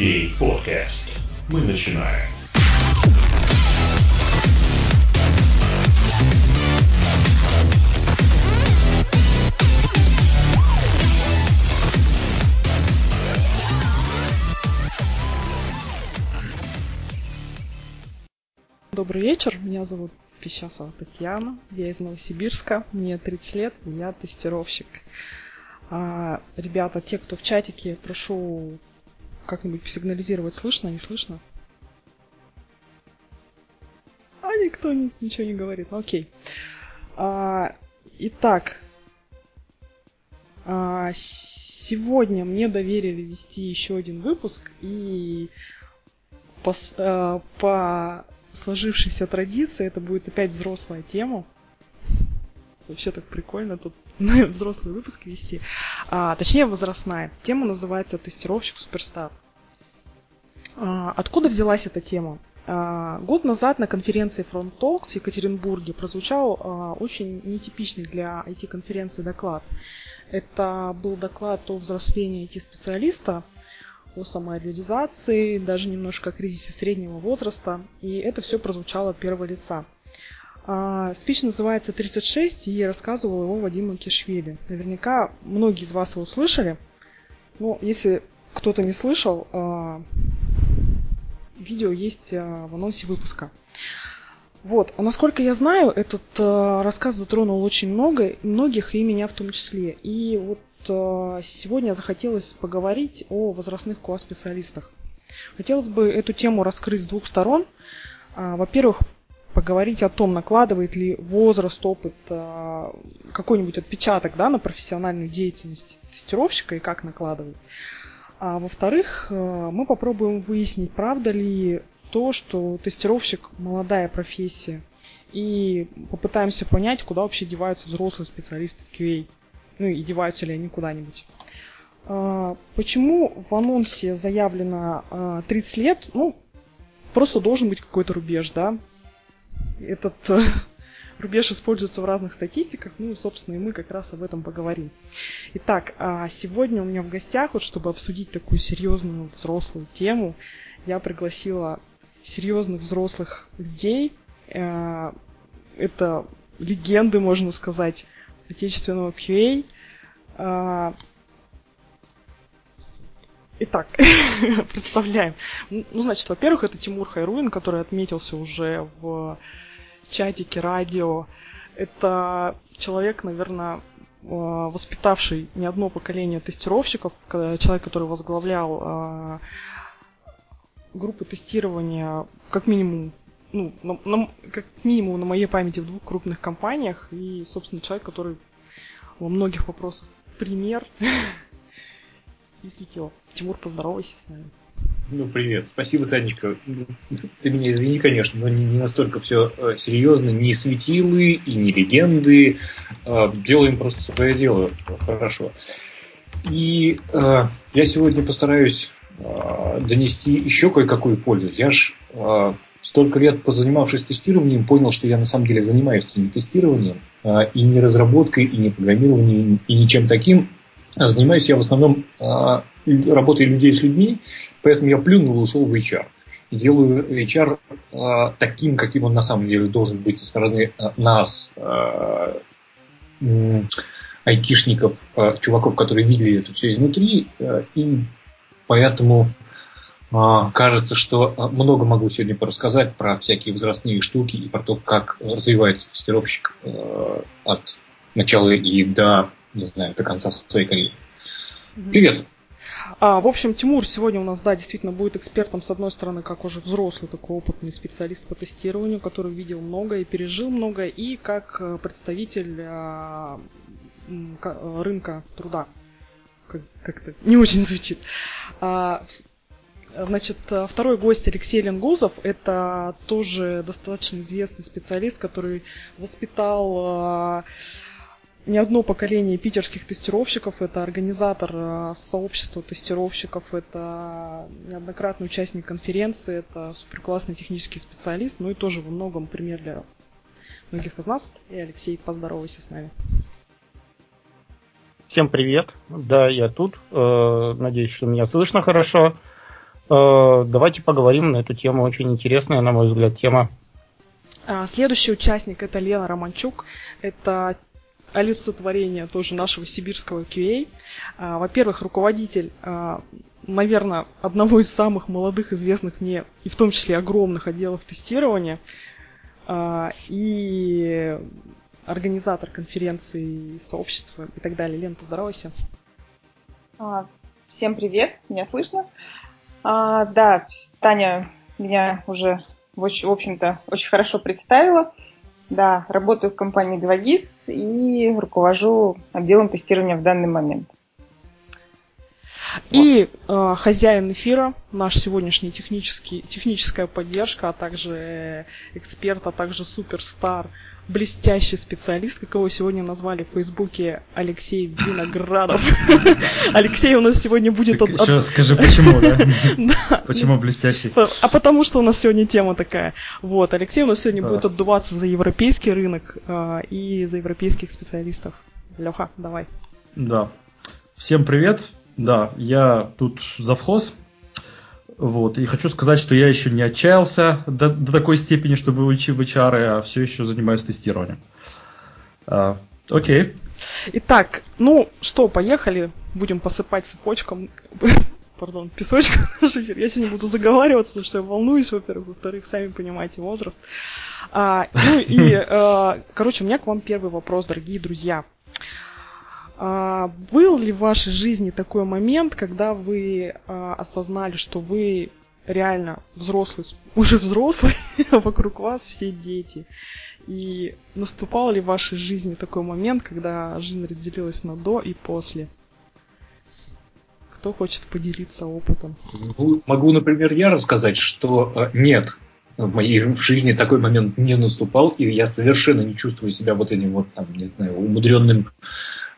QA Podcast. Мы начинаем. Добрый вечер, меня зовут Пещасова Татьяна, я из Новосибирска, мне 30 лет, я тестировщик. А, ребята, те, кто в чатике, прошу как-нибудь сигнализировать, слышно, не слышно? А никто ничего не говорит, ну окей. А, итак, а, сегодня мне доверили вести еще один выпуск, и по, а, по сложившейся традиции это будет опять взрослая тема. Вообще так прикольно тут взрослые выпуски вести. А, точнее, возрастная. Тема называется «Тестировщик Суперстар». А, откуда взялась эта тема? А, год назад на конференции Front Talks в Екатеринбурге прозвучал а, очень нетипичный для IT-конференции доклад. Это был доклад о взрослении IT-специалиста, о самореализации, даже немножко о кризисе среднего возраста. И это все прозвучало первого лица. А, спич называется «36», и рассказывал его Вадим Кишвили. Наверняка многие из вас его слышали. Но если кто-то не слышал, а, видео есть а, в анонсе выпуска. Вот. А насколько я знаю, этот рассказ затронул очень много, многих, и меня в том числе. И вот сегодня захотелось поговорить о возрастных QA-специалистах. Хотелось бы эту тему раскрыть с двух сторон. Во-первых, поговорить о том, накладывает ли возраст, опыт, а, какой-нибудь отпечаток да, на профессиональную деятельность тестировщика и как накладывает. А во-вторых, а, мы попробуем выяснить, правда ли то, что тестировщик – молодая профессия, и попытаемся понять, куда вообще деваются взрослые специалисты в QA. Ну и деваются ли они куда-нибудь. А, почему в анонсе заявлено 30 лет? Ну, просто должен быть какой-то рубеж, да этот э, рубеж используется в разных статистиках, ну, собственно, и мы как раз об этом поговорим. Итак, а сегодня у меня в гостях, вот чтобы обсудить такую серьезную взрослую тему, я пригласила серьезных взрослых людей. Э, это легенды, можно сказать, отечественного QA. Э, итак, представляем. Ну, значит, во-первых, это Тимур Хайруин, который отметился уже в чатике, радио. Это человек, наверное, э, воспитавший не одно поколение тестировщиков, человек, который возглавлял э, группы тестирования как минимум ну, на, на, как минимум на моей памяти в двух крупных компаниях и, собственно, человек, который во многих вопросах пример и светил. Тимур, поздоровайся с нами. Ну, привет. Спасибо, Танечка. Ты меня извини, конечно, но не, не настолько все э, серьезно. Не светилы и не легенды. Э, делаем просто свое дело. Хорошо. И э, я сегодня постараюсь э, донести еще кое-какую пользу. Я ж э, столько лет позанимавшись тестированием, понял, что я на самом деле занимаюсь не тестированием, э, и не разработкой, и не программированием, и ничем таким. Занимаюсь я в основном э, работой людей с людьми, Поэтому я плюнул и ушел в HR. И делаю HR э, таким, каким он на самом деле должен быть со стороны э, нас, э, э, айтишников, э, чуваков, которые видели это все изнутри. Э, и поэтому кажется, что много могу сегодня порассказать про всякие возрастные штуки и про то, как развивается тестировщик от начала и до, не знаю, до конца своей карьеры. Привет! А, в общем, Тимур сегодня у нас, да, действительно будет экспертом, с одной стороны, как уже взрослый такой опытный специалист по тестированию, который видел много и пережил много, и как э, представитель а, рынка труда. Как- как-то не очень звучит. А, Значит, второй гость Алексей Ленгузов. Это тоже достаточно известный специалист, который воспитал а, не одно поколение питерских тестировщиков, это организатор э, сообщества тестировщиков, это неоднократный участник конференции, это суперклассный технический специалист, ну и тоже во многом пример для многих из нас. И Алексей, поздоровайся с нами. Всем привет. Да, я тут. Э, надеюсь, что меня слышно хорошо. Э, давайте поговорим на эту тему. Очень интересная, на мой взгляд, тема. А, следующий участник это Лена Романчук. Это олицетворение тоже нашего сибирского QA. А, во-первых, руководитель, а, наверное, одного из самых молодых, известных мне, и в том числе огромных отделов тестирования, и организатор конференции, сообщества и так далее. Лен, поздоровайся. Всем привет, меня слышно? А, да, Таня меня уже, в общем-то, очень хорошо представила. Да, работаю в компании 2GIS и руковожу отделом тестирования в данный момент. И э, хозяин эфира, наш сегодняшний технический, техническая поддержка, а также эксперт, а также суперстар блестящий специалист, как его сегодня назвали в Фейсбуке, Алексей Виноградов. Алексей у нас сегодня будет... Еще скажи, почему, да? Почему блестящий? А потому что у нас сегодня тема такая. Вот, Алексей у нас сегодня будет отдуваться за европейский рынок а, и за европейских специалистов. Леха, давай. Да. Всем привет. Да, я тут завхоз, вот. И хочу сказать, что я еще не отчаялся до, до такой степени, чтобы уйти в HR, а все еще занимаюсь тестированием. А, окей. Итак, ну что, поехали. Будем посыпать цепочком, пардон, песочком Я сегодня буду заговариваться, потому что я волнуюсь, во-первых. Во-вторых, сами понимаете, возраст. А, ну и, а, короче, у меня к вам первый вопрос, дорогие друзья. А, был ли в вашей жизни такой момент, когда вы а, осознали, что вы реально взрослый, уже взрослый, а вокруг вас все дети? И наступал ли в вашей жизни такой момент, когда жизнь разделилась на до и после? Кто хочет поделиться опытом? Могу, могу например, я рассказать, что э, нет, в моей жизни такой момент не наступал, и я совершенно не чувствую себя вот этим вот, там, не знаю, умудренным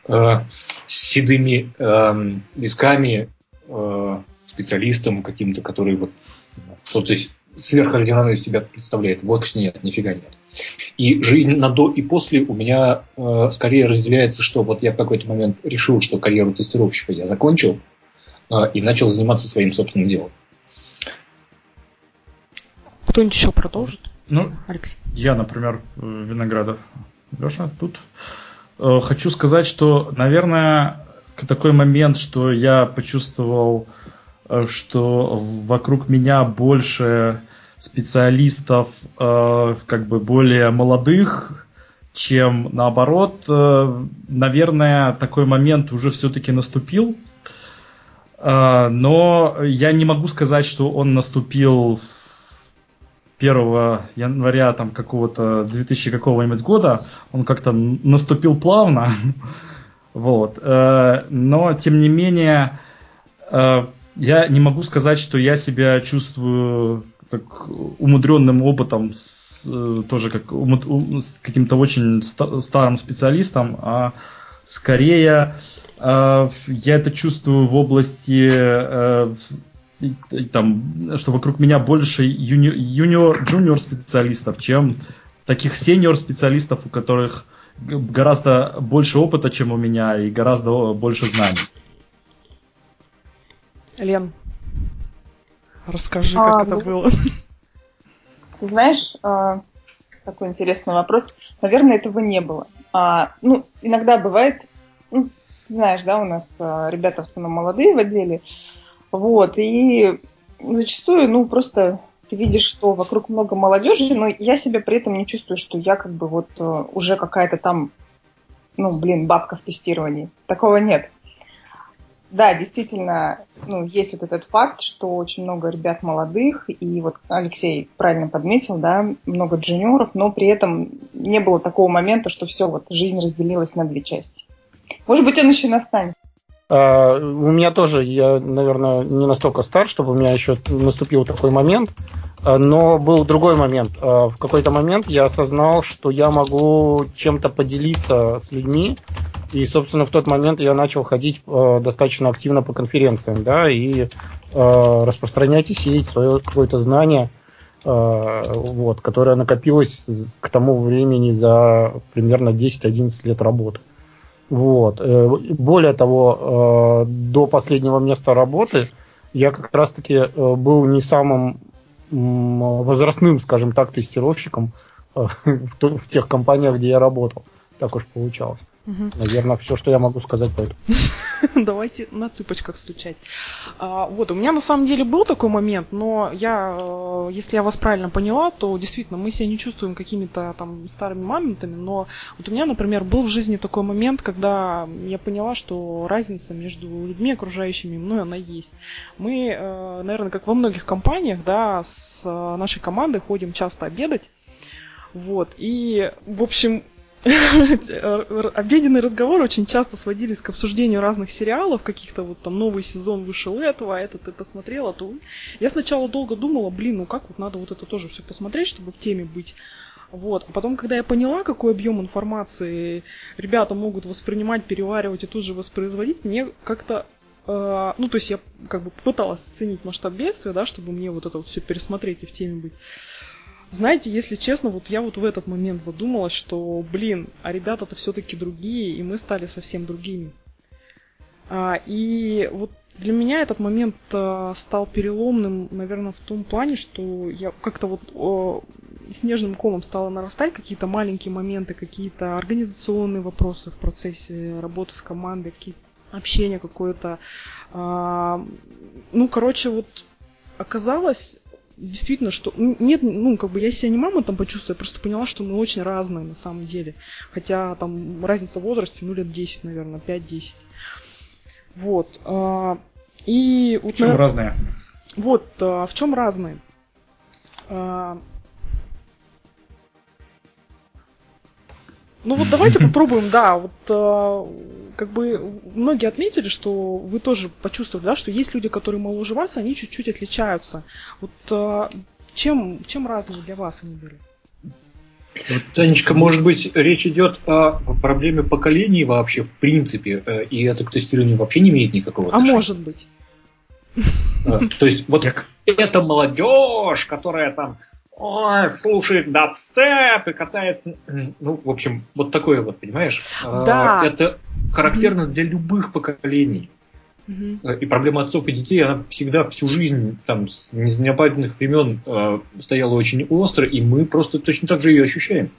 э, седыми э, висками э, специалистом каким-то, который вот что-то сверхординарное из себя представляет. Вот нет, нифига нет. И жизнь на до и после у меня э, скорее разделяется, что вот я в какой-то момент решил, что карьеру тестировщика я закончил э, и начал заниматься своим собственным делом. Кто-нибудь еще продолжит? Ну, Алексей. Я, например, Виноградов. Леша, тут Э, хочу сказать, что, наверное, такой момент, что я почувствовал, э, что вокруг меня больше специалистов, э, как бы более молодых, чем наоборот. Наверное, такой момент уже все-таки наступил. Но я не могу сказать, что он наступил 1 января там какого-то 2000 какого-нибудь года, он как-то наступил плавно, вот, э, но тем не менее э, я не могу сказать, что я себя чувствую как умудренным опытом, с, э, тоже как с каким-то очень старым специалистом, а скорее я это чувствую в области там, что вокруг меня больше юниор, юниор джуниор специалистов, чем таких сеньор специалистов, у которых гораздо больше опыта, чем у меня, и гораздо больше знаний. Лен, расскажи, как а, это ну, было. Ты знаешь, а, такой интересный вопрос. Наверное, этого не было. А, ну, иногда бывает, ну, знаешь, да, у нас а, ребята в основном молодые в отделе, вот, и зачастую, ну, просто ты видишь, что вокруг много молодежи, но я себя при этом не чувствую, что я как бы вот э, уже какая-то там, ну, блин, бабка в тестировании. Такого нет. Да, действительно, ну, есть вот этот факт, что очень много ребят молодых, и вот Алексей правильно подметил, да, много джуниоров, но при этом не было такого момента, что все, вот жизнь разделилась на две части. Может быть, он еще настанет. А, у меня тоже, я, наверное, не настолько стар, чтобы у меня еще наступил такой момент, а, но был другой момент. А, в какой-то момент я осознал, что я могу чем-то поделиться с людьми, и, собственно, в тот момент я начал ходить достаточно активно по конференциям, да, и распространять и сеять свое какое-то знание, вот, которое накопилось к тому времени за примерно 10-11 лет работы. Вот. Э, более того, э, до последнего места работы я как раз-таки э, был не самым возрастным, скажем так, тестировщиком в тех компаниях, где я работал. Так уж получалось. Угу. Наверное, все, что я могу сказать по этому. Давайте на цыпочках стучать. А, вот, у меня на самом деле был такой момент, но я, э, если я вас правильно поняла, то действительно мы себя не чувствуем какими-то там старыми мамонтами, но вот у меня, например, был в жизни такой момент, когда я поняла, что разница между людьми, окружающими мной, она есть. Мы, э, наверное, как во многих компаниях, да, с э, нашей командой ходим часто обедать, вот. И, в общем, обеденные разговоры очень часто сводились к обсуждению разных сериалов, каких-то вот там новый сезон вышел этого, а это ты посмотрела, то... Я сначала долго думала, блин, ну как вот надо вот это тоже все посмотреть, чтобы в теме быть. Вот. А потом, когда я поняла, какой объем информации ребята могут воспринимать, переваривать и тут же воспроизводить, мне как-то Uh, ну, то есть я как бы пыталась оценить масштаб бедствия, да, чтобы мне вот это вот все пересмотреть и в теме быть. Знаете, если честно, вот я вот в этот момент задумалась, что, блин, а ребята-то все-таки другие, и мы стали совсем другими. А, и вот для меня этот момент а, стал переломным, наверное, в том плане, что я как-то вот о, снежным комом стала нарастать какие-то маленькие моменты, какие-то организационные вопросы в процессе работы с командой, какие общение какое-то. А, ну, короче, вот оказалось, действительно, что нет, ну, как бы я себя не мама там почувствовала, я просто поняла, что мы очень разные на самом деле. Хотя там разница в возрасте, ну, лет 10, наверное, 5-10. Вот. А, и... В чем на... разные? Вот, а, в чем разные? Ну вот давайте попробуем, да, вот как бы многие отметили, что вы тоже почувствовали, да, что есть люди, которые моложе вас, они чуть-чуть отличаются. Вот э, чем, чем разные для вас они были? Вот, Танечка, может быть, речь идет о проблеме поколений вообще, в принципе, э, и это к тестированию вообще не имеет никакого а отношения? А может быть. Э, то есть, вот эта молодежь, которая там ой, слушает дабстеп и катается. Ну, в общем, вот такое вот, понимаешь? Да. Это характерно для любых поколений. Угу. И проблема отцов и детей, она всегда, всю жизнь, там, с незапамятных времен э, стояла очень остро, и мы просто точно так же ее ощущаем.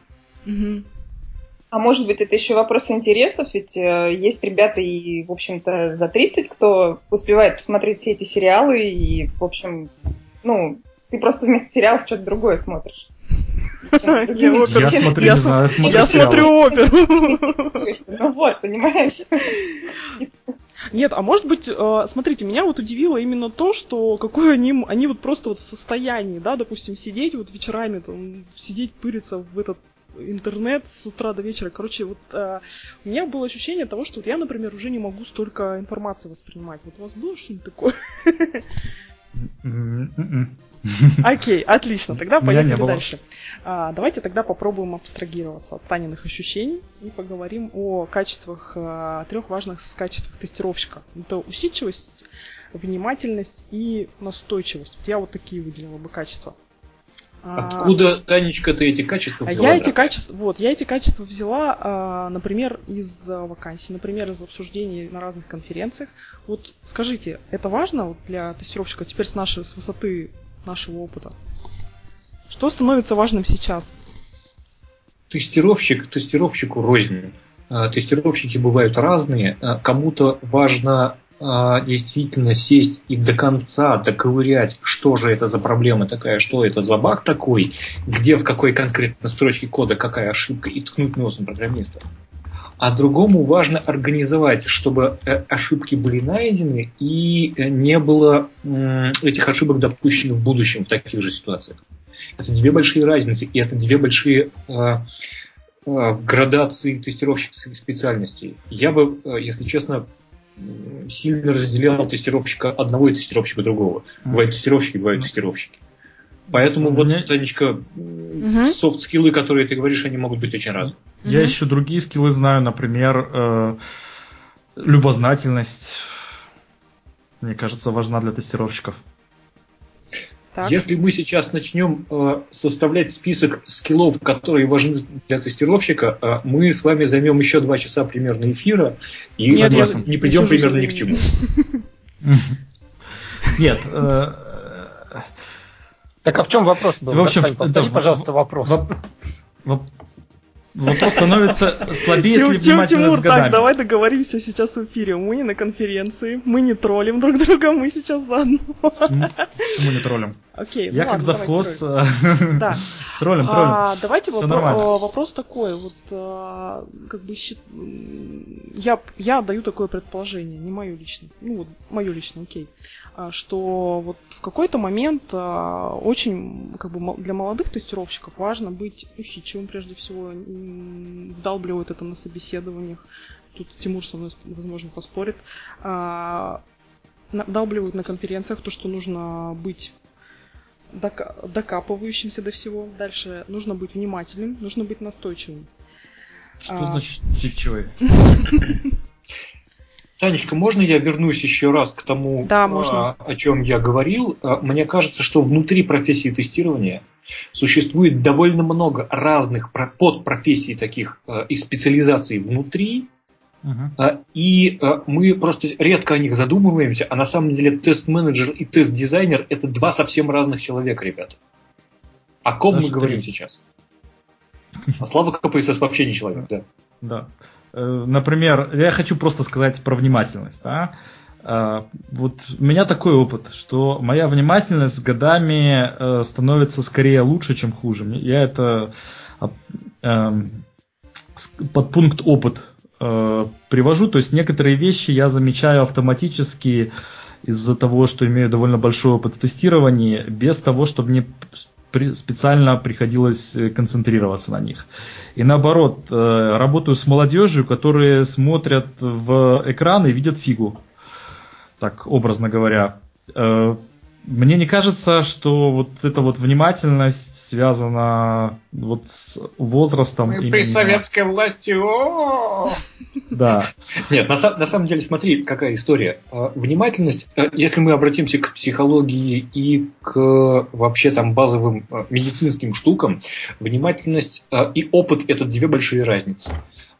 А может быть, это еще вопрос интересов, ведь э, есть ребята и, в общем-то, за 30, кто успевает посмотреть все эти сериалы, и, в общем, ну, ты просто вместо сериалов что-то другое смотришь. Я смотрю, я смотрю оперу. Ну вот, понимаешь? Нет, а может быть, э, смотрите, меня вот удивило именно то, что какое они, они вот просто вот в состоянии, да, допустим, сидеть вот вечерами, там, сидеть, пыриться в этот интернет с утра до вечера. Короче, вот э, у меня было ощущение того, что вот я, например, уже не могу столько информации воспринимать. Вот у вас было что-нибудь такое? Окей, отлично. Тогда поехали дальше. А, давайте тогда попробуем абстрагироваться от Таниных ощущений и поговорим о качествах, а, трех важных качествах тестировщика. Это усидчивость, внимательность и настойчивость. Я вот такие выделила бы качества. Откуда, Танечка, ты эти качества взяла? Я эти качества, вот, я эти качества взяла, а, например, из вакансий, например, из обсуждений на разных конференциях. Вот скажите, это важно для тестировщика теперь с нашей, с высоты нашего опыта? Что становится важным сейчас? Тестировщик, тестировщику рознь. А, тестировщики бывают разные. А, кому-то важно а, действительно сесть и до конца доковырять, что же это за проблема такая, что это за баг такой, где в какой конкретной строчке кода какая ошибка, и ткнуть носом программиста. А другому важно организовать, чтобы э, ошибки были найдены и э, не было этих ошибок допущено в будущем в таких же ситуациях. Это две большие разницы, и это две большие э, градации тестировщикских специальностей. Я бы, если честно, сильно разделял тестировщика одного и тестировщика другого. Бывают тестировщики, бывают тестировщики. Поэтому вот, Танечка, софт-скиллы, которые ты говоришь, они могут быть очень разные. Я еще другие скиллы знаю, например, э, любознательность. Мне кажется, важна для тестировщиков. Так. Если мы сейчас начнем э, составлять список скиллов, которые важны для тестировщика, э, мы с вами займем еще два часа примерно эфира и Нет, не придем примерно ни к чему. Нет. Э, так а в чем вопрос был? В общем, повтори, пожалуйста, вопрос. Вопрос становится слабее Тим, Тим, Тимур, так, давай договоримся сейчас в эфире. Мы не на конференции, мы не троллим друг друга, мы сейчас заодно. Почему не троллим? Окей, Я ну как завхоз э, да. троллим, троллим. А, давайте вопро- вопрос такой, вот а, как бы я, я даю такое предположение, не мое личное, ну вот мое личное, окей. А, что вот в какой-то момент а, очень как бы для молодых тестировщиков важно быть усидчивым прежде всего, вдалбливают это на собеседованиях. Тут Тимур со мной, возможно, поспорит. А, вдалбливают на конференциях то, что нужно быть докапывающимся до всего. Дальше нужно быть внимательным, нужно быть настойчивым. Что а... значит усидчивый? Танечка, можно я вернусь еще раз к тому, да, можно. А, о чем я говорил? А, мне кажется, что внутри профессии тестирования существует довольно много разных подпрофессий таких а, и специализаций внутри, Uh-huh. И мы просто редко о них задумываемся, а на самом деле тест-менеджер и тест-дизайнер это два совсем разных человека, ребята. О ком Даже мы говорим три. сейчас? А Слава КПСС вообще не человек, да. Да. Э, например, я хочу просто сказать про внимательность. Да? Э, вот у меня такой опыт, что моя внимательность с годами э, становится скорее лучше, чем хуже. Я это эм, под пункт опыт привожу. То есть некоторые вещи я замечаю автоматически из-за того, что имею довольно большой опыт в тестировании, без того, чтобы мне специально приходилось э, концентрироваться на них. И наоборот, э, работаю с молодежью, которые смотрят в экран и видят фигу. Так, образно говоря. Э, мне не кажется, что вот эта вот внимательность связана вот с возрастом. Мы именно... при советской власти. Да. Нет, на, на самом деле, смотри, какая история. А, внимательность, э, если мы обратимся к психологии и к вообще там базовым э, медицинским штукам, внимательность э, и опыт это две большие разницы.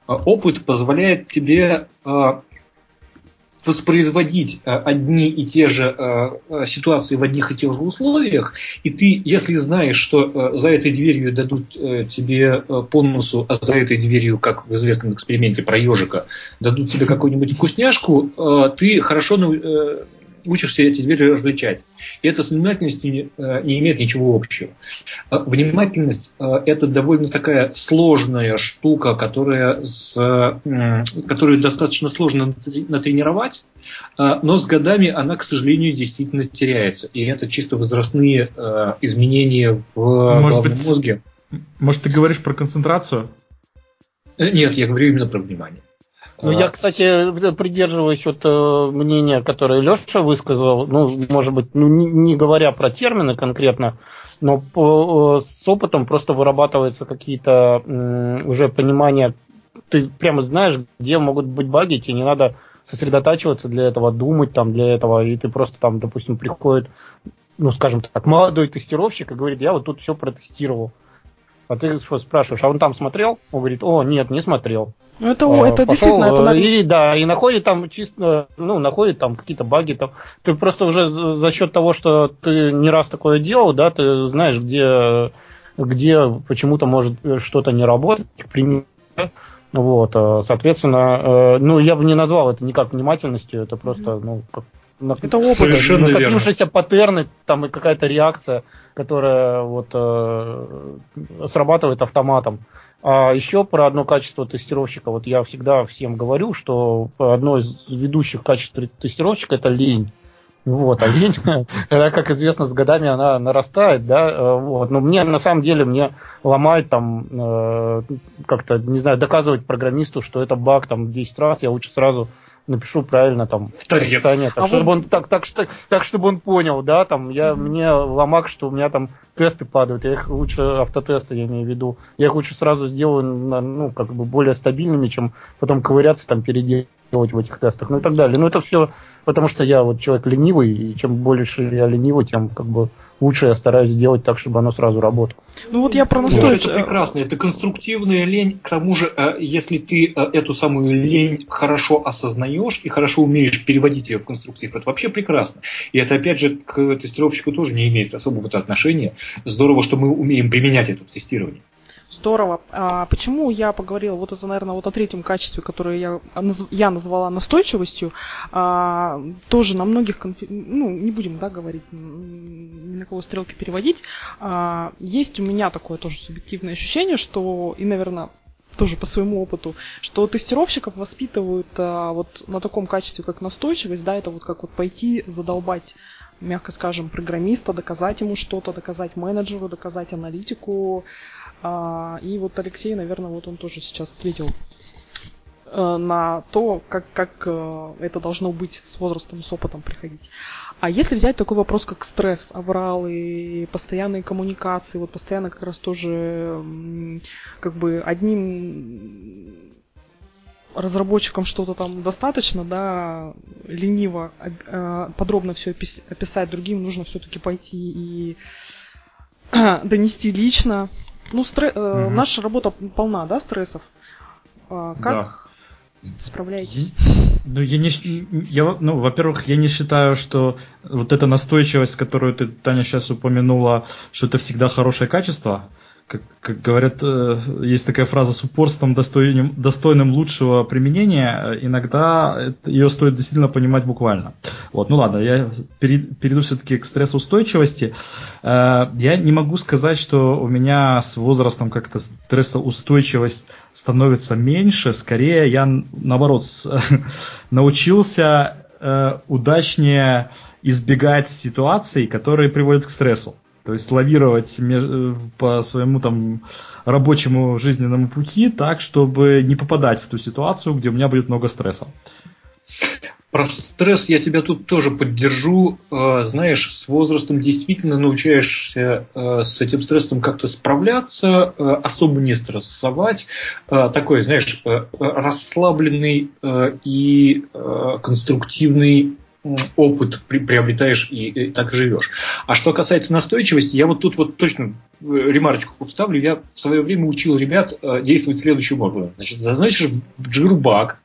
Опыт позволяет тебе воспроизводить э, одни и те же э, э, ситуации в одних и тех же условиях, и ты, если знаешь, что за этой дверью дадут тебе по носу, а за этой дверью, как в известном эксперименте про ежика, дадут тебе какую-нибудь вкусняшку, ты хорошо учишься эти двери различать. И это с внимательностью не, э, не имеет ничего общего. Э, внимательность э, – это довольно такая сложная штука, которая с, которую достаточно сложно натренировать, но с годами она, к сожалению, действительно теряется. И это чисто возрастные изменения в может быть, мозге. Может, ты говоришь про концентрацию? Нет, я говорю именно про внимание. Ну, я, кстати, придерживаюсь вот э, мнения, которое Леша высказал, ну, может быть, ну, не, не говоря про термины конкретно, но по, э, с опытом просто вырабатываются какие-то уже понимания, ты прямо знаешь, где могут быть баги, тебе не надо сосредотачиваться для этого, думать там для этого, и ты просто там, допустим, приходит, ну, скажем так, молодой тестировщик и говорит, я вот тут все протестировал. А ты спрашиваешь, а он там смотрел? Он говорит, о, нет, не смотрел. Ну, это, а, это пошел, действительно, это и, да, и находит там чисто, ну, находит там какие-то баги. Там. Ты просто уже за счет того, что ты не раз такое делал, да, ты знаешь, где, где почему-то может что-то не работать, к примеру. Вот, э, соответственно, э, ну, я бы не назвал это никак внимательностью, это просто, ну, как это опыт, Совершенно накопившиеся паттерны, там и какая-то реакция, которая вот э, срабатывает автоматом. А еще про одно качество тестировщика. Вот я всегда всем говорю, что одно из ведущих качеств тестировщика это лень. Вот, а лень, как известно, с годами она нарастает, да, вот. Но мне, на самом деле, мне ломает там, э, как-то, не знаю, доказывать программисту, что это баг там 10 раз, я лучше сразу напишу правильно там описание, так, а чтобы вот... он так, так, так, так, чтобы он понял, да, там я mm-hmm. мне ломак, что у меня там тесты падают, я их лучше автотесты, я имею в виду, я их лучше сразу сделаю, ну как бы более стабильными, чем потом ковыряться там переделать в этих тестах, ну и так далее. Ну это все потому, что я вот человек ленивый, и чем больше я ленивый, тем как бы лучше я стараюсь сделать так, чтобы оно сразу работало. Ну вот я про Ну, настойчивость. это прекрасно, это конструктивная лень. К тому же, э, если ты э, эту самую лень хорошо осознаешь и хорошо умеешь переводить ее в конструктив, это вообще прекрасно. И это, опять же, к тестировщику тоже не имеет особого отношения. Здорово, что мы умеем применять это в тестировании. Здорово. А почему я поговорила вот это, наверное, вот о третьем качестве, которое я, я назвала настойчивостью, а, тоже на многих, конфи- ну, не будем, да, говорить, ни на кого стрелки переводить, а, есть у меня такое тоже субъективное ощущение, что, и, наверное, тоже по своему опыту, что тестировщиков воспитывают а, вот на таком качестве, как настойчивость, да, это вот как вот пойти задолбать мягко скажем, программиста, доказать ему что-то, доказать менеджеру, доказать аналитику. А, И вот Алексей, наверное, вот он тоже сейчас ответил э, на то, как, как э, это должно быть с возрастом, с опытом приходить. А если взять такой вопрос, как стресс, авралы, постоянные коммуникации, вот постоянно как раз тоже как бы одним разработчикам что-то там достаточно, да, лениво э, подробно все описать, другим нужно все-таки пойти и донести лично. Ну, стре- Мгм. наша работа полна, да, стрессов? А, как справляетесь? Ну, я не, я, ну, во-первых, я не считаю, что вот эта настойчивость, которую ты, Таня, сейчас упомянула, что это всегда хорошее качество. Как, как говорят, э, есть такая фраза с упорством, достойным, достойным лучшего применения. Иногда ее стоит действительно понимать буквально. Вот, ну ладно, я пере- перейду все-таки к стрессоустойчивости. Э, Я не могу сказать, что у меня с возрастом как-то стрессоустойчивость становится меньше. Скорее, я наоборот научился э, удачнее избегать ситуаций, которые приводят к стрессу. То есть лавировать э, по своему там рабочему жизненному пути так, чтобы не попадать в ту ситуацию, где у меня будет много стресса. Про стресс я тебя тут тоже поддержу. Э, Знаешь, с возрастом действительно научаешься э, с этим стрессом как-то справляться, особо не стрессовать. Такой, знаешь, расслабленный и конструктивный опыт при- приобретаешь и, и так живешь. А что касается настойчивости, я вот тут вот точно э, ремарочку вставлю. Я в свое время учил ребят э, действовать следующим образом. Значит, зазначишь джирбак,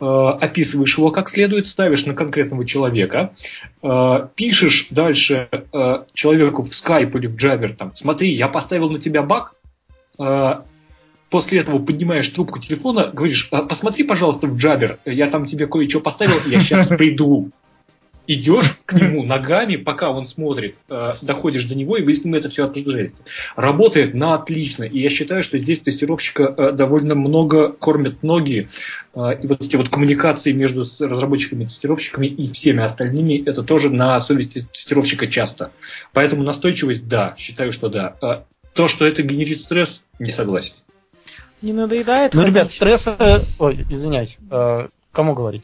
э, описываешь его как следует, ставишь на конкретного человека, э, пишешь дальше э, человеку в Skype или в Jabber, там, смотри, я поставил на тебя баг, э, после этого поднимаешь трубку телефона, говоришь, «А, посмотри, пожалуйста, в Jabber, я там тебе кое-что поставил, я сейчас приду. Идешь к нему ногами, пока он смотрит, э, доходишь до него, и вы с ним это все отражаете. Работает на отлично. И я считаю, что здесь тестировщика э, довольно много кормят ноги. Э, И вот эти вот коммуникации между разработчиками, тестировщиками и всеми остальными, это тоже на совести тестировщика часто. Поэтому настойчивость, да, считаю, что да. Э, То, что это генерит стресс, не согласен. Не надоедает Ну, ребят, ходить? стресс... Ой, извиняюсь. э, Кому говорить?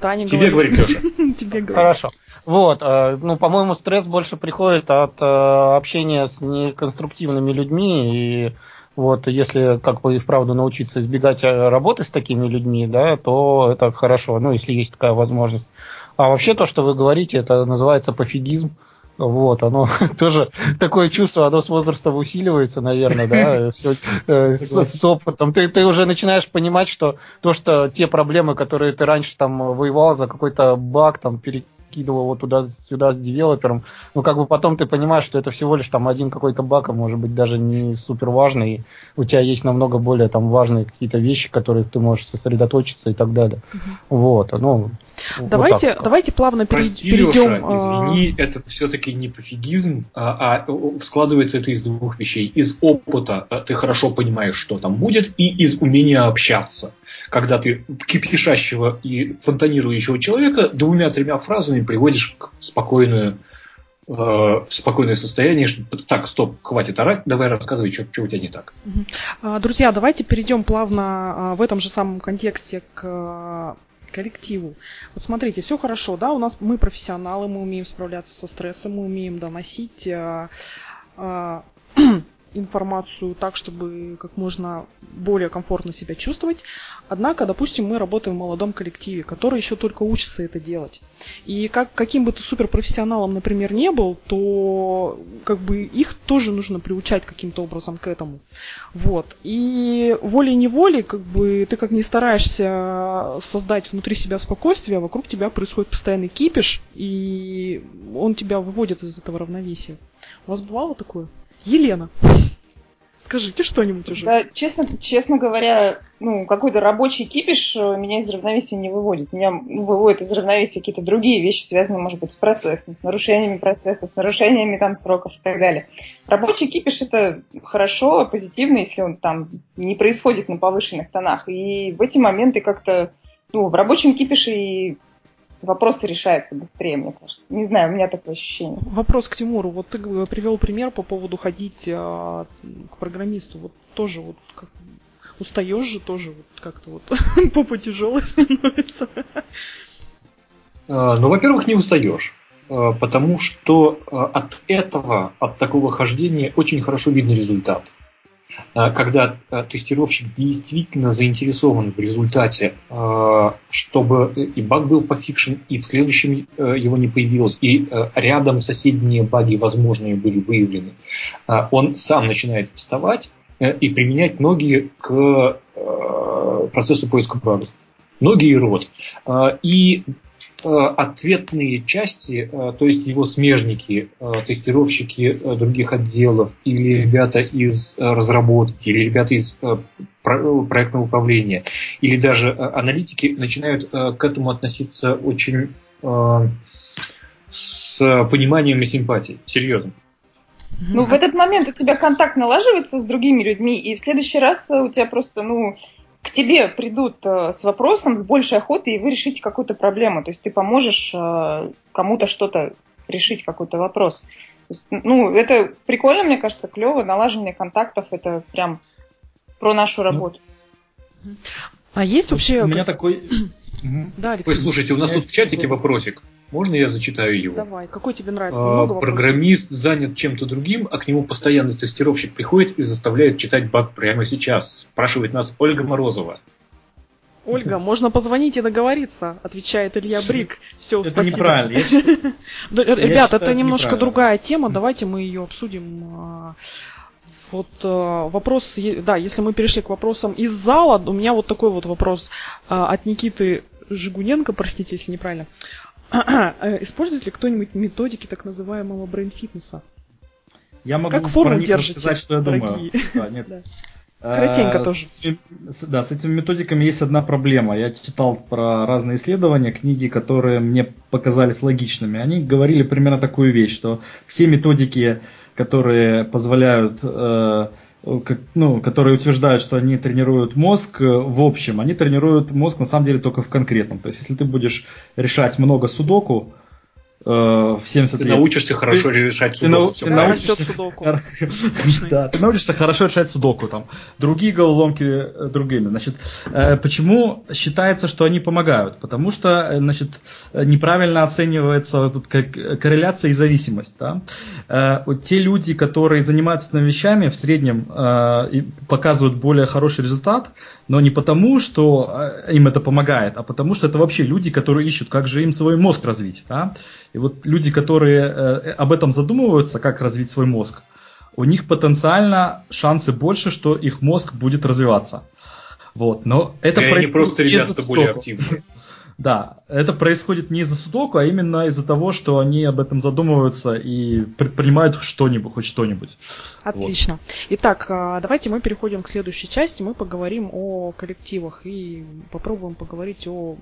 Таня Тебе говорит Леша. Тебе говорит. Хорошо. Вот, э, ну, по-моему, стресс больше приходит от э, общения с неконструктивными людьми, и вот если как бы и вправду научиться избегать э, работы с такими людьми, да, то это хорошо, ну, если есть такая возможность. А вообще то, что вы говорите, это называется пофигизм. Вот, оно тоже такое чувство, оно с возрастом усиливается, наверное, да, всё, э, с, с опытом. Ты, ты уже начинаешь понимать, что то, что те проблемы, которые ты раньше там воевал за какой-то баг, там перекидывал вот туда-сюда с девелопером, ну как бы потом ты понимаешь, что это всего лишь там один какой-то баг, а может быть даже не супер важный, у тебя есть намного более там важные какие-то вещи, которые ты можешь сосредоточиться и так далее. Вот, ну. вот Давайте, так. давайте плавно Прости, перейдем. Леша, а, извини, это все-таки не пофигизм, а, а, складывается это из двух вещей. Из опыта а, ты хорошо понимаешь, что там будет, и из умения общаться. Когда ты кипишащего и фонтанирующего человека двумя-тремя фразами приводишь к спокойную, э, в спокойное состояние, что так, стоп, хватит орать, давай рассказывай, что, у тебя не так. А, Друзья, давайте перейдем плавно а, в этом же самом контексте к а, коллективу. Вот смотрите, все хорошо, да, у нас мы профессионалы, мы умеем справляться со стрессом, мы умеем доносить информацию так, чтобы как можно более комфортно себя чувствовать. Однако, допустим, мы работаем в молодом коллективе, который еще только учится это делать. И как, каким бы ты суперпрофессионалом, например, не был, то как бы их тоже нужно приучать каким-то образом к этому. Вот. И волей-неволей, как бы ты как не стараешься создать внутри себя спокойствие, а вокруг тебя происходит постоянный кипиш, и он тебя выводит из этого равновесия. У вас бывало такое? Елена, скажите что-нибудь уже. Да, честно, честно говоря, ну, какой-то рабочий кипиш э, меня из равновесия не выводит. Меня ну, выводят из равновесия какие-то другие вещи, связанные, может быть, с процессом, с нарушениями процесса, с нарушениями там сроков и так далее. Рабочий кипиш это хорошо, позитивно, если он там не происходит на повышенных тонах. И в эти моменты как-то, ну, в рабочем кипише и вопросы решаются быстрее, мне кажется. Не знаю, у меня такое ощущение. Вопрос к Тимуру. Вот ты привел пример по поводу ходить а, к программисту. Вот тоже вот как, устаешь же тоже вот как-то вот попа тяжелая становится. А, ну, во-первых, не устаешь. А, потому что а, от этого, от такого хождения очень хорошо видно результат. А, когда а, тестировщик действительно заинтересован в результате, а, чтобы и баг был пофикшен, и в следующем его не появилось, и рядом соседние баги возможные были выявлены, он сам начинает вставать и применять ноги к процессу поиска багов. Ноги и рот. И Э, ответные части, э, то есть его смежники, э, тестировщики других отделов или ребята из разработки, или ребята из проектного управления, или даже аналитики начинают к этому относиться очень с пониманием и симпатией. Серьезно. Ну, в этот момент у тебя контакт налаживается с другими людьми, и в следующий раз у тебя просто, ну, к тебе придут э, с вопросом с большей охотой, и вы решите какую-то проблему. То есть ты поможешь э, кому-то что-то решить, какой-то вопрос. Ну, это прикольно, мне кажется, клево. Налаживание контактов – это прям про нашу ну, работу. А есть вообще... У меня такой... Да, Алексей. Ой, слушайте, у нас тут в чатике вопросик. Можно я зачитаю его? Давай, какой тебе нравится? А, программист занят чем-то другим, а к нему постоянный тестировщик приходит и заставляет читать баг прямо сейчас. Спрашивает нас Ольга Морозова. Ольга, можно позвонить и договориться, отвечает Илья Брик. Все, это спасибо. неправильно. Я считаю, Ребят, это немножко другая тема, давайте мы ее обсудим. А, вот э, вопрос, да, если мы перешли к вопросам из зала, у меня вот такой вот вопрос э, от Никиты Жигуненко, простите, если неправильно. Э, использует ли кто-нибудь методики так называемого брейн-фитнеса? Я могу как форму держите, сказать, что я дорогие. думаю. Да, нет. да. Коротенько а, тоже. С да, с этими методиками есть одна проблема. Я читал про разные исследования, книги, которые мне показались логичными. Они говорили примерно такую вещь, что все методики, которые позволяют э, ну, которые утверждают, что они тренируют мозг э, в общем, они тренируют мозг на самом деле только в конкретном. То есть, если ты будешь решать много судоку, Э, в 70 ты лет. научишься хорошо ты, решать судоку. Ты, ты научишься, судоку. да, ты научишься хорошо решать судоку. Там. Другие головоломки э, другими. Значит, э, почему считается, что они помогают? Потому что значит, неправильно оценивается тут как корреляция и зависимость. Да? Вот те люди, которые занимаются этими вещами, в среднем показывают более хороший результат, но не потому, что им это помогает, а потому что это вообще люди, которые ищут, как же им свой мозг развить. Да? И вот люди, которые э, об этом задумываются, как развить свой мозг, у них потенциально шансы больше, что их мозг будет развиваться. Вот, но это и происходит просто ребята более активные. Да, это происходит не из-за судоку, а именно из-за того, что они об этом задумываются и предпринимают что-нибудь, хоть что-нибудь. Отлично. Вот. Итак, а, давайте мы переходим к следующей части. Мы поговорим о коллективах и попробуем поговорить о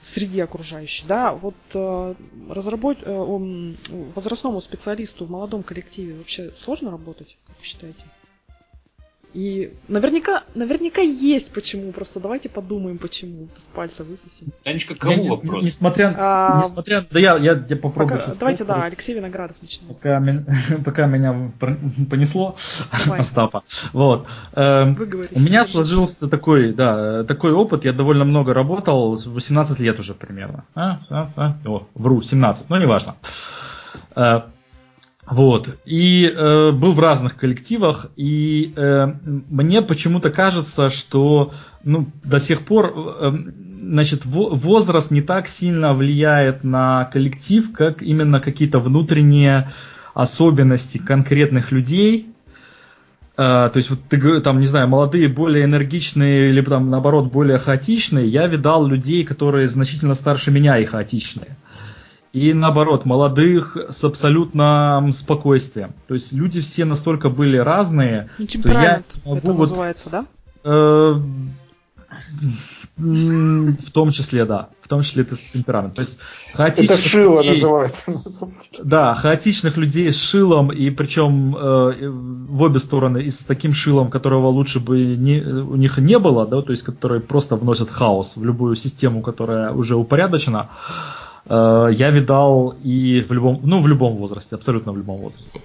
среде окружающей, да, вот э, разработ... э, возрастному специалисту в молодом коллективе вообще сложно работать, как вы считаете? И наверняка, наверняка есть почему, просто давайте подумаем, почему с пальца высосим. Танечка, кому я, вопрос? Не, несмотря, а, несмотря, да я, я, я попробую. Пока, давайте, да, Алексей Виноградов начнем. Пока, пока меня понесло, Давай. Остапа. Вот. Эм, Вы говорите, у меня сложился такой, да, такой опыт, я довольно много работал, 18 лет уже примерно. А, а, а, о, вру, 17, но неважно. Э, Вот. И э, был в разных коллективах, и э, мне почему-то кажется, что ну, до сих пор э, значит, возраст не так сильно влияет на коллектив, как именно какие-то внутренние особенности конкретных людей. Э, то есть, вот ты там, не знаю, молодые, более энергичные, или там наоборот более хаотичные. Я видал людей, которые значительно старше меня и хаотичные и наоборот, молодых с абсолютным спокойствием. То есть люди все настолько были разные, ну, что я могу это вот, называется, да? Э, в том числе, да. В том числе это темперамент. То есть хаотичных это шило людей, называется. Да, хаотичных людей с шилом, и причем э, в обе стороны, и с таким шилом, которого лучше бы не, у них не было, да, то есть которые просто вносят хаос в любую систему, которая уже упорядочена. Э, я видал и в любом, ну, в любом возрасте, абсолютно в любом возрасте.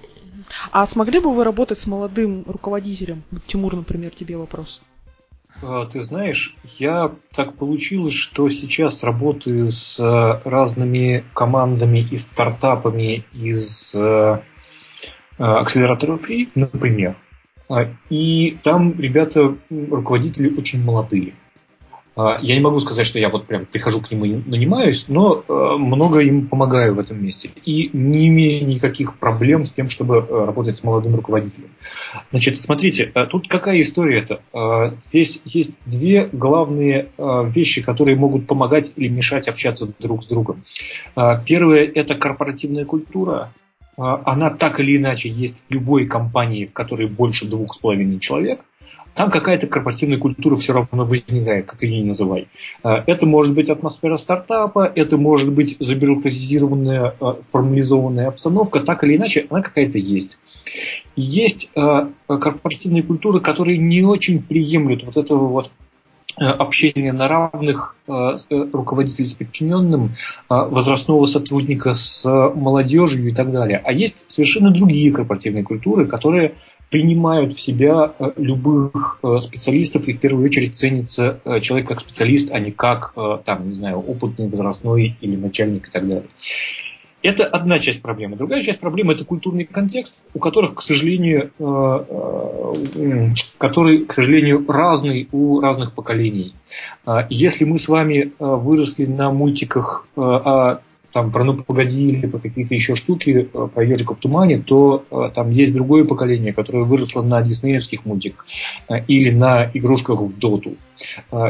А смогли бы вы работать с молодым руководителем? Тимур, например, тебе вопрос. А, ты знаешь, я так получилось, что сейчас работаю с э, разными командами и стартапами из э, акселератора Free, например. А, и там ребята, руководители очень молодые. А, я не могу сказать, что я вот прям прихожу к нему и нанимаюсь, но э, много им помогаю в этом месте. И не имею никаких проблем с тем, чтобы э, работать с молодым руководителем. Значит, смотрите, э, тут какая история это? Здесь есть две главные вещи, которые могут помогать или мешать общаться друг с другом. Первое – это корпоративная культура. Она так или иначе есть в любой компании, в которой больше двух с половиной человек там какая-то корпоративная культура все равно возникает, как ее ни называй. А, это может быть атмосфера стартапа, это может быть забюрократизированная, а, формализованная обстановка, так или иначе, она какая-то есть. есть а, корпоративные культуры, которые не очень приемлют вот этого вот общения на равных руководителей с подчиненным, возрастного сотрудника с молодежью и так далее. А есть совершенно другие корпоративные культуры, которые принимают в себя э, любых э, специалистов и в первую очередь ценится э, человек как специалист, а не как, там, не знаю, опытный, возрастной или начальник и так далее. Это одна часть проблемы. Другая часть проблемы – это культурный контекст, у которых, к сожалению, который, к сожалению, разный у разных поколений. Если мы с вами выросли на мультиках о там про «Ну погоди» или про какие-то еще штуки, э, про «Ежика в тумане», то э, там есть другое поколение, которое выросло на диснеевских мультиках э, или на игрушках в доту.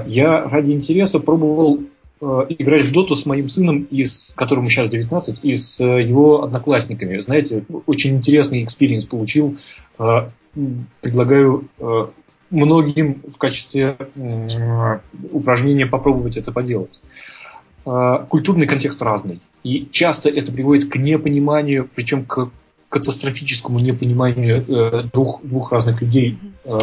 Я ради интереса пробовал играть в доту с моим сыном, из, которому сейчас 19, и с его одноклассниками. Знаете, очень интересный experience получил. Предлагаю многим в качестве упражнения попробовать это поделать. Э, культурный контекст разный. И часто это приводит к непониманию, причем к катастрофическому непониманию э, двух, двух разных людей, э,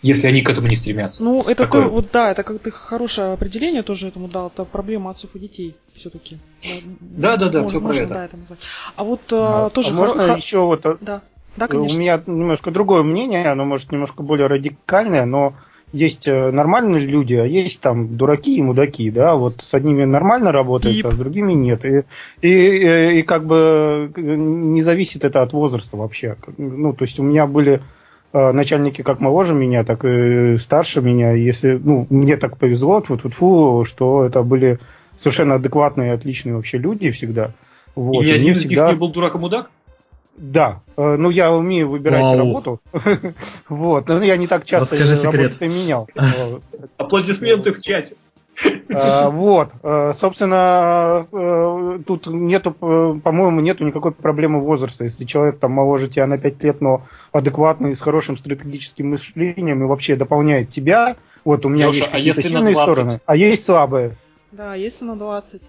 если они к этому не стремятся. Ну, это Такое... то, вот да, это как-то хорошее определение тоже этому дал. Это проблема отцов и детей все-таки. Да, да, да, все про это. Да, это назвать. А вот а, тоже а можно хор... еще вот. Да. Да, конечно. У меня немножко другое мнение, оно может немножко более радикальное, но есть э, нормальные люди, а есть там дураки и мудаки, да, вот с одними нормально работает, Пип. а с другими нет. И, и, и, и как бы э, не зависит это от возраста вообще. Ну, то есть у меня были э, начальники как моложе меня, так и старше меня. Если, ну, мне так повезло, вот вот фу, что это были совершенно адекватные, отличные вообще люди всегда. Вот. И ни один из всегда... них не был дурак и мудак? Да, э, ну я умею выбирать Вау. работу. вот, но я не так часто Расскажи секрет. менял. Аплодисменты в чате. Э, вот, э, собственно, тут нету, по-моему, нету никакой проблемы возраста. Если человек там моложе тебя на 5 лет, но адекватный, с хорошим стратегическим мышлением и вообще дополняет тебя, вот у меня Леша, есть а какие-то сильные стороны, а есть слабые. Да, если на 20.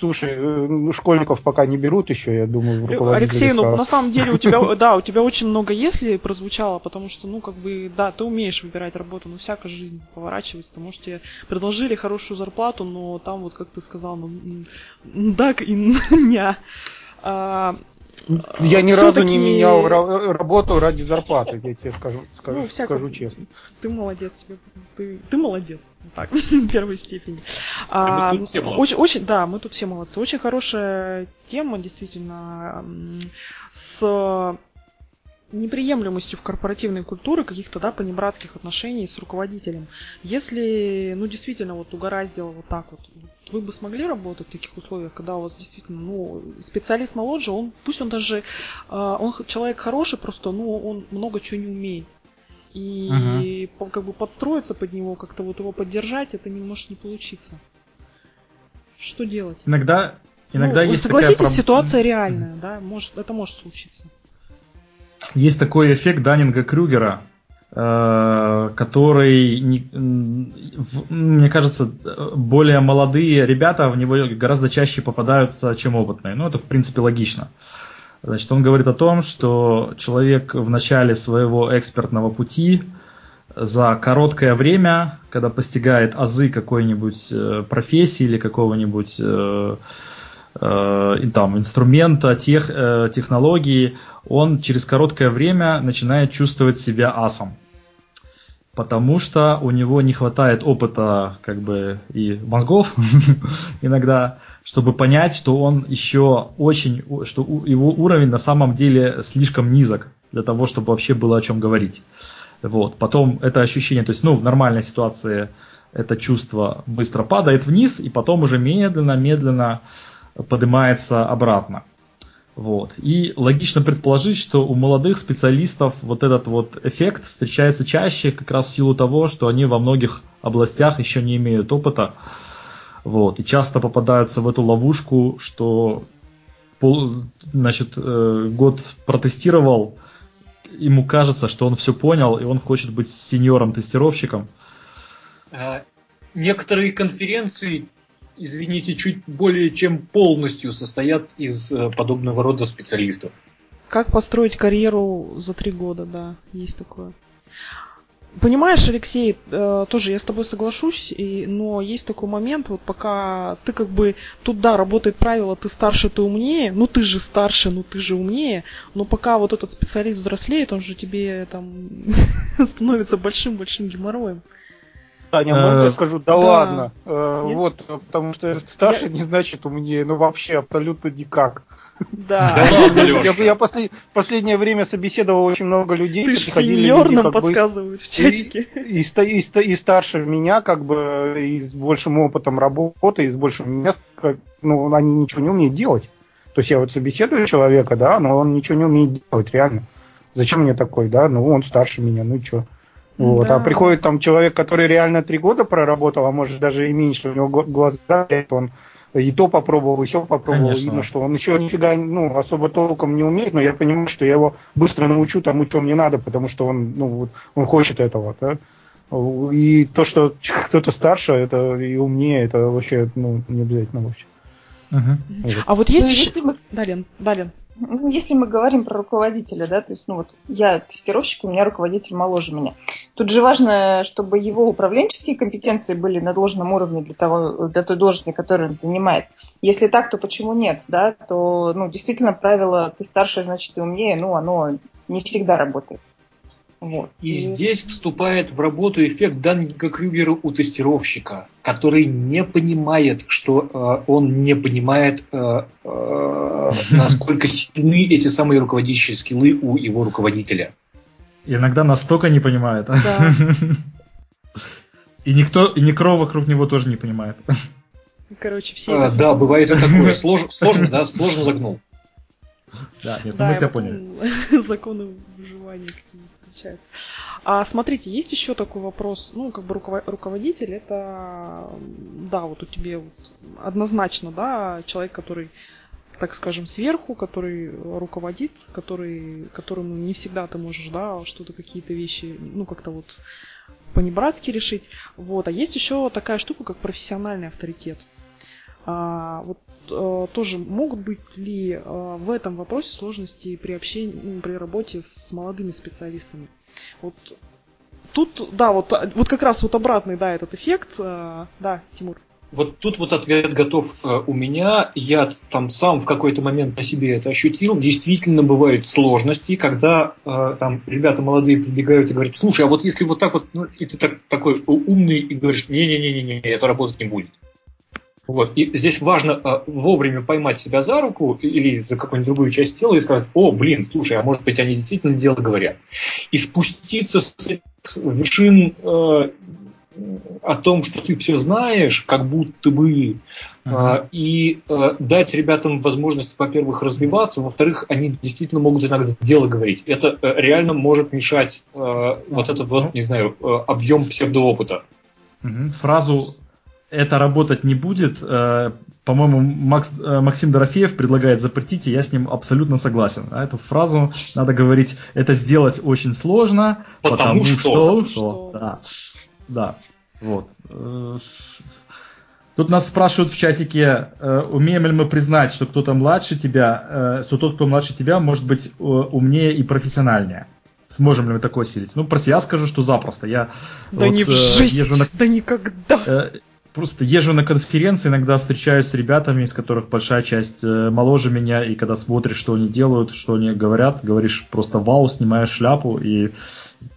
Слушай, э, ну, школьников пока не берут еще, я думаю, в Алексей, ну на самом деле у тебя, да, у тебя очень много если прозвучало, потому что, ну, как бы, да, ты умеешь выбирать работу, но всякая жизнь поворачивается, потому что тебе предложили хорошую зарплату, но там вот, как ты сказал, ну, так и ня. А, Я ни разу не менял работу ради зарплаты, я тебе скажу, скажу, ну, скажу честно. Ты молодец, ты, ты молодец, так, в первой степени. А, очень, очень, да, мы тут все молодцы. Очень хорошая тема, действительно, с неприемлемостью в корпоративной культуре каких-то, да, понебратских отношений с руководителем. Если, ну, действительно, вот угораздило вот так вот, вы бы смогли работать в таких условиях, когда у вас действительно, ну, специалист моложе, он, пусть он даже, а, он человек хороший, просто, ну, он много чего не умеет. И uh-huh. как бы подстроиться под него, как-то вот его поддержать, это не может не получиться. Что делать? Иногда, иногда ну, есть согласитесь, такая... ситуация реальная, да, может, это может случиться. Есть такой эффект Даннинга-Крюгера, Э, который, мне кажется, более молодые ребята в него гораздо чаще попадаются, чем опытные. Ну, это, в принципе, логично. Значит, он говорит о том, что человек в начале своего экспертного пути за короткое время, когда постигает азы какой-нибудь э, профессии или какого-нибудь э, там, инструмента, тех, технологии, он через короткое время начинает чувствовать себя асом потому что у него не хватает опыта как бы и мозгов иногда, чтобы понять, что он еще очень, что его уровень на самом деле слишком низок для того, чтобы вообще было о чем говорить. Вот. Потом это ощущение, то есть, ну, в нормальной ситуации это чувство быстро падает вниз, и потом уже медленно-медленно поднимается обратно. Вот. И логично предположить, что у молодых специалистов вот этот вот эффект встречается чаще как раз в силу того, что они во многих областях еще не имеют опыта. Вот. И часто попадаются в эту ловушку, что пол, значит, э, год протестировал, ему кажется, что он все понял, и он хочет быть сеньором-тестировщиком. А, некоторые конференции извините, чуть более чем полностью состоят из э, подобного рода специалистов. Как построить карьеру за три года, да, есть такое. Понимаешь, Алексей, э, тоже я с тобой соглашусь, и, но есть такой момент, вот пока ты как бы, тут да, работает правило, ты старше, ты умнее, ну ты же старше, ну ты же умнее, но пока вот этот специалист взрослеет, он же тебе там становится большим-большим геморроем. Таня, можно я э, скажу, да, ладно. Э, вот, потому что старше не значит умнее, ну вообще абсолютно никак. Да. Я, я послед, последнее время собеседовал очень много людей. Ты же сеньор нам подсказывают в чатике. И, и, и, и старше меня, как бы, и с большим опытом работы, и с большим мест, ну, они ничего не умеют делать. То есть я вот собеседую человека, да, но он ничего не умеет делать, реально. Зачем мне такой, да? Ну, он старше меня, ну и что? Вот. Да. А приходит там человек, который реально три года проработал, а может даже и меньше, у него глаза, он и то попробовал, и все попробовал. Конечно. Видно, что он еще нифига ну, особо толком не умеет, но я понимаю, что я его быстро научу тому, чем мне надо, потому что он, ну, он хочет этого. Да? И то, что кто-то старше это и умнее, это вообще ну, не обязательно вообще. Угу. Вот. А вот есть ну, еще... Мы... Далин, Далин. Ну, если мы говорим про руководителя, да, то есть, ну вот я тестировщик, у меня руководитель моложе меня. Тут же важно, чтобы его управленческие компетенции были на должном уровне для, того, для той должности, которую он занимает. Если так, то почему нет, да, то, ну, действительно, правило «ты старше, значит, ты умнее», ну, оно не всегда работает. Вот. И, и здесь вступает в работу эффект Даннинга Крюгера у тестировщика, который не понимает, что э, он не понимает, э, э, насколько сильны эти самые руководящие скиллы у его руководителя. иногда настолько не понимает. Да. И никто, и никто вокруг него тоже не понимает. Короче, все. А, да, бывает и такое. Слож, сложно, да, сложно загнул. Да, нет, да, мы тебя поняли. Законы выживания какие-то получается. А смотрите, есть еще такой вопрос, ну, как бы руководитель, это, да, вот у тебя вот однозначно, да, человек, который так скажем, сверху, который руководит, который, которому не всегда ты можешь, да, что-то, какие-то вещи, ну, как-то вот по-небратски решить. Вот. А есть еще такая штука, как профессиональный авторитет. А, вот а, тоже могут быть ли а, в этом вопросе сложности при общении, ну, при работе с молодыми специалистами? Вот тут, да, вот, вот как раз вот обратный, да, этот эффект. А, да, Тимур. вот тут вот ответ готов у меня. Я там сам в какой-то момент на себе это ощутил. Действительно бывают сложности, когда там ребята молодые прибегают и говорят, слушай, а вот если вот так вот, ну, и ты так, такой умный и говоришь, не-не-не-не, это работать не будет. Вот. И здесь важно э, вовремя поймать себя за руку или за какую-нибудь другую часть тела и сказать, о, блин, слушай, а может быть они действительно дело говорят. И спуститься с вершин э, о том, что ты все знаешь, как будто бы, uh-huh. и э, дать ребятам возможность, во-первых, развиваться, во-вторых, они действительно могут иногда дело говорить. Это э, реально может мешать uh-huh. вот этот вот, не знаю, объем псевдоопыта. Фразу это работать не будет. По-моему, Макс, Максим Дорофеев предлагает запретить, и я с ним абсолютно согласен. А эту фразу надо говорить, это сделать очень сложно, потому, потому что... что, что да. Да, вот. Э, тут нас спрашивают в часике, э, умеем ли мы признать, что кто-то младше тебя, э, что тот, кто младше тебя, может быть умнее и профессиональнее. Сможем ли мы такое силить? Ну, про себя скажу, что запросто. Я да вот, не в жизнь, езжу на... да никогда. Просто езжу на конференции, иногда встречаюсь с ребятами, из которых большая часть моложе меня, и когда смотришь, что они делают, что они говорят, говоришь просто вау, снимаешь шляпу, и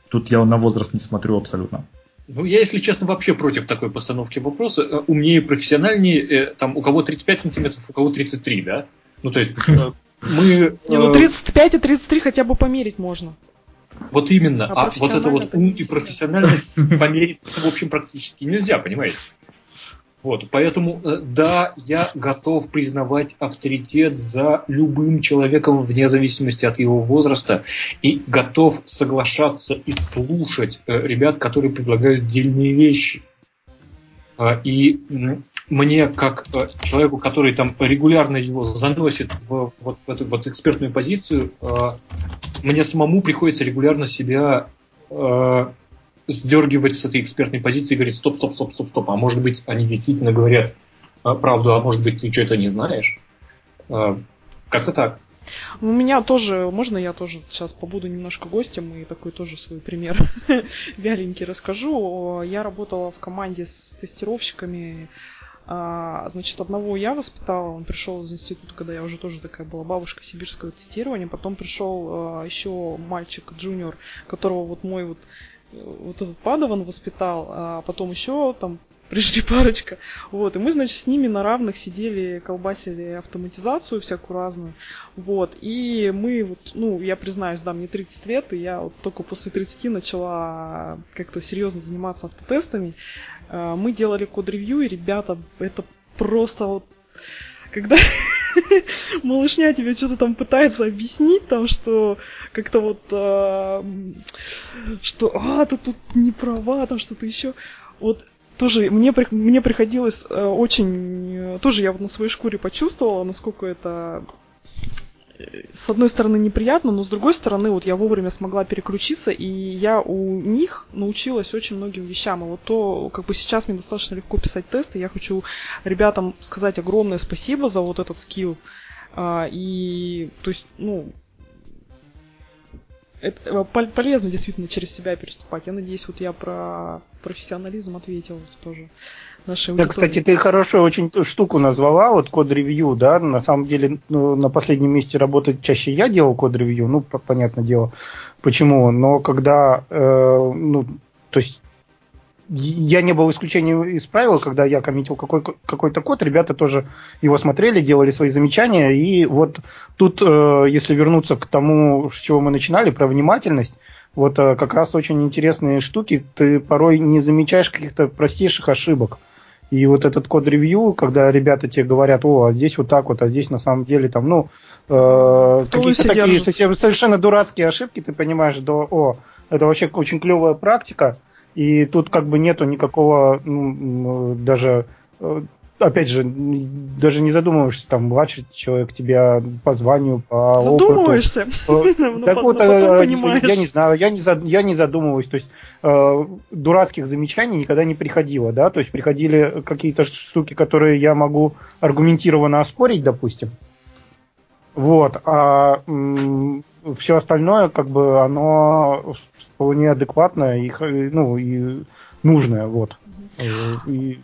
тут я на возраст не смотрю абсолютно. Ну, я, если честно, вообще против такой постановки вопроса. Э, умнее, профессиональнее, э, там, у кого 35 сантиметров, у кого 33, да? Ну, то есть, э, мы... Не, ну, 35 и 33 хотя бы померить можно. Вот именно. А, а вот это вот ум и профессиональность померить, в общем, практически нельзя, понимаете? Вот, поэтому, э, да, я готов признавать авторитет за любым человеком вне зависимости от его возраста и готов соглашаться и слушать э, ребят, которые предлагают дельные вещи. А, и мне, как э, человеку, который там регулярно его заносит в вот в эту вот экспертную позицию, мне самому приходится регулярно себя сдергивать с этой экспертной позиции и говорить, стоп, стоп, стоп, стоп, стоп, а может быть они действительно говорят а, правду, а может быть ты что-то не знаешь. А, как-то так. У меня тоже, можно я тоже сейчас побуду немножко гостем и такой тоже свой пример вяленький расскажу. Я работала в команде с тестировщиками а, значит, одного я воспитала, он пришел из института, когда я уже тоже такая была бабушка сибирского тестирования. Потом пришел еще мальчик, джуниор, которого вот мой вот вот этот Падован воспитал, а потом еще там пришли парочка. Вот, и мы, значит, с ними на равных сидели, колбасили автоматизацию всякую разную. Вот, и мы вот, ну, я признаюсь, да, мне 30 лет, и я вот только после 30 начала как-то серьезно заниматься автотестами. А, мы делали код-ревью, и, ребята, это просто вот... Когда малышня тебе что-то там пытается объяснить, там, что как-то вот, э, что, а, ты тут не права, там что-то еще. Вот тоже мне, мне приходилось э, очень, э, тоже я вот на своей шкуре почувствовала, насколько это с одной стороны неприятно, но с другой стороны вот я вовремя смогла переключиться, и я у них научилась очень многим вещам. И вот то, как бы сейчас мне достаточно легко писать тесты, я хочу ребятам сказать огромное спасибо за вот этот скилл. А, и, то есть, ну, это полезно действительно через себя переступать. Я надеюсь, вот я про профессионализм ответил тоже нашей аудитории. Да, кстати, ты хорошую очень штуку назвала, вот код-ревью, да, на самом деле ну, на последнем месте работать чаще я делал код-ревью, ну, понятное дело, почему, но когда, э, ну, то есть я не был исключением из правил, когда я коммитил какой- какой-то код, ребята тоже его смотрели, делали свои замечания, и вот тут, э, если вернуться к тому, с чего мы начинали, про внимательность, вот э, как раз очень интересные штуки, ты порой не замечаешь каких-то простейших ошибок. И вот этот код-ревью, когда ребята тебе говорят, о, а здесь вот так вот, а здесь на самом деле там, ну, э, какие-то такие совсем, совершенно дурацкие ошибки, ты понимаешь, что, о, это вообще очень клевая практика, и тут как бы нету никакого ну, даже э, опять же, даже не задумываешься, там, младший человек тебя по званию, по Задумываешься. Опыту. Ну, так вот, э, я не знаю, я не, я не задумываюсь. То есть, э, дурацких замечаний никогда не приходило, да, то есть приходили какие-то штуки, которые я могу аргументированно оспорить, допустим. Вот, а все остальное, как бы, оно вполне адекватное и, ну, и нужное, вот. И.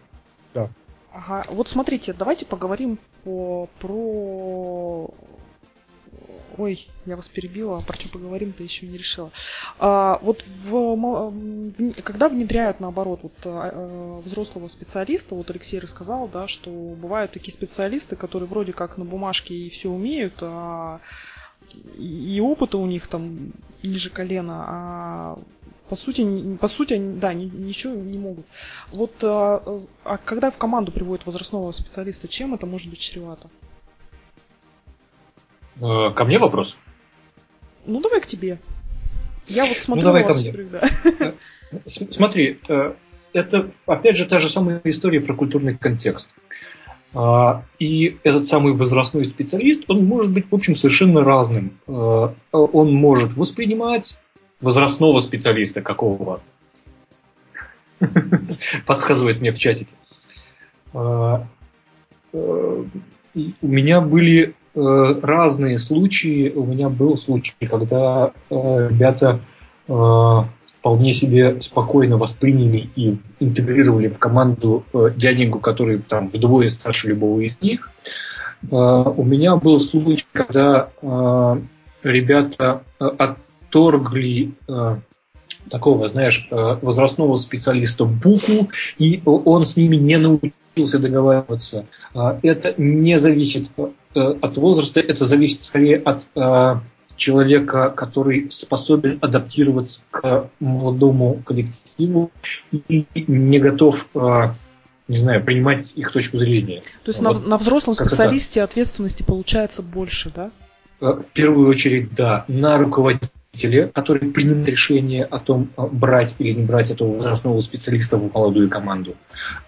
Ага, вот смотрите, давайте поговорим по, про... Ой, я вас перебила, про что поговорим-то еще не решила. А, вот в, когда внедряют, наоборот, вот, а, взрослого специалиста, вот Алексей рассказал, да, что бывают такие специалисты, которые вроде как на бумажке и все умеют, а и опыта у них там ниже колена, а по сути, по сути, да, ничего не могут. Вот, а, а когда в команду приводят возрастного специалиста, чем это может быть чревато? Э, ко мне вопрос? Ну, давай к тебе. Я вот смотрю ну, давай на ко мне. да. Смотри, э, это, опять же, та же самая история про культурный контекст. А, и этот самый возрастной специалист, он может быть, в общем, совершенно разным. Э, он может воспринимать возрастного специалиста какого? Подсказывает мне в чатике. А, э, у меня были э, разные случаи. У меня был случай, когда ребята вполне себе спокойно восприняли и интегрировали в команду э, дяденьку, который там вдвое старше любого из них. Э, у меня был случай, когда э, ребята отторгли такого, знаешь, возрастного специалиста Буку, и он с ними не научился договариваться. Это не зависит от возраста, это зависит скорее от человека, который способен адаптироваться к молодому коллективу и не готов, не знаю, принимать их точку зрения. То есть вот. на, на взрослом специалисте это? ответственности получается больше, да? Э, в первую очередь, да, на руководителе, который принимает решение о том, а, брать или не брать этого возрастного специалиста в молодую команду.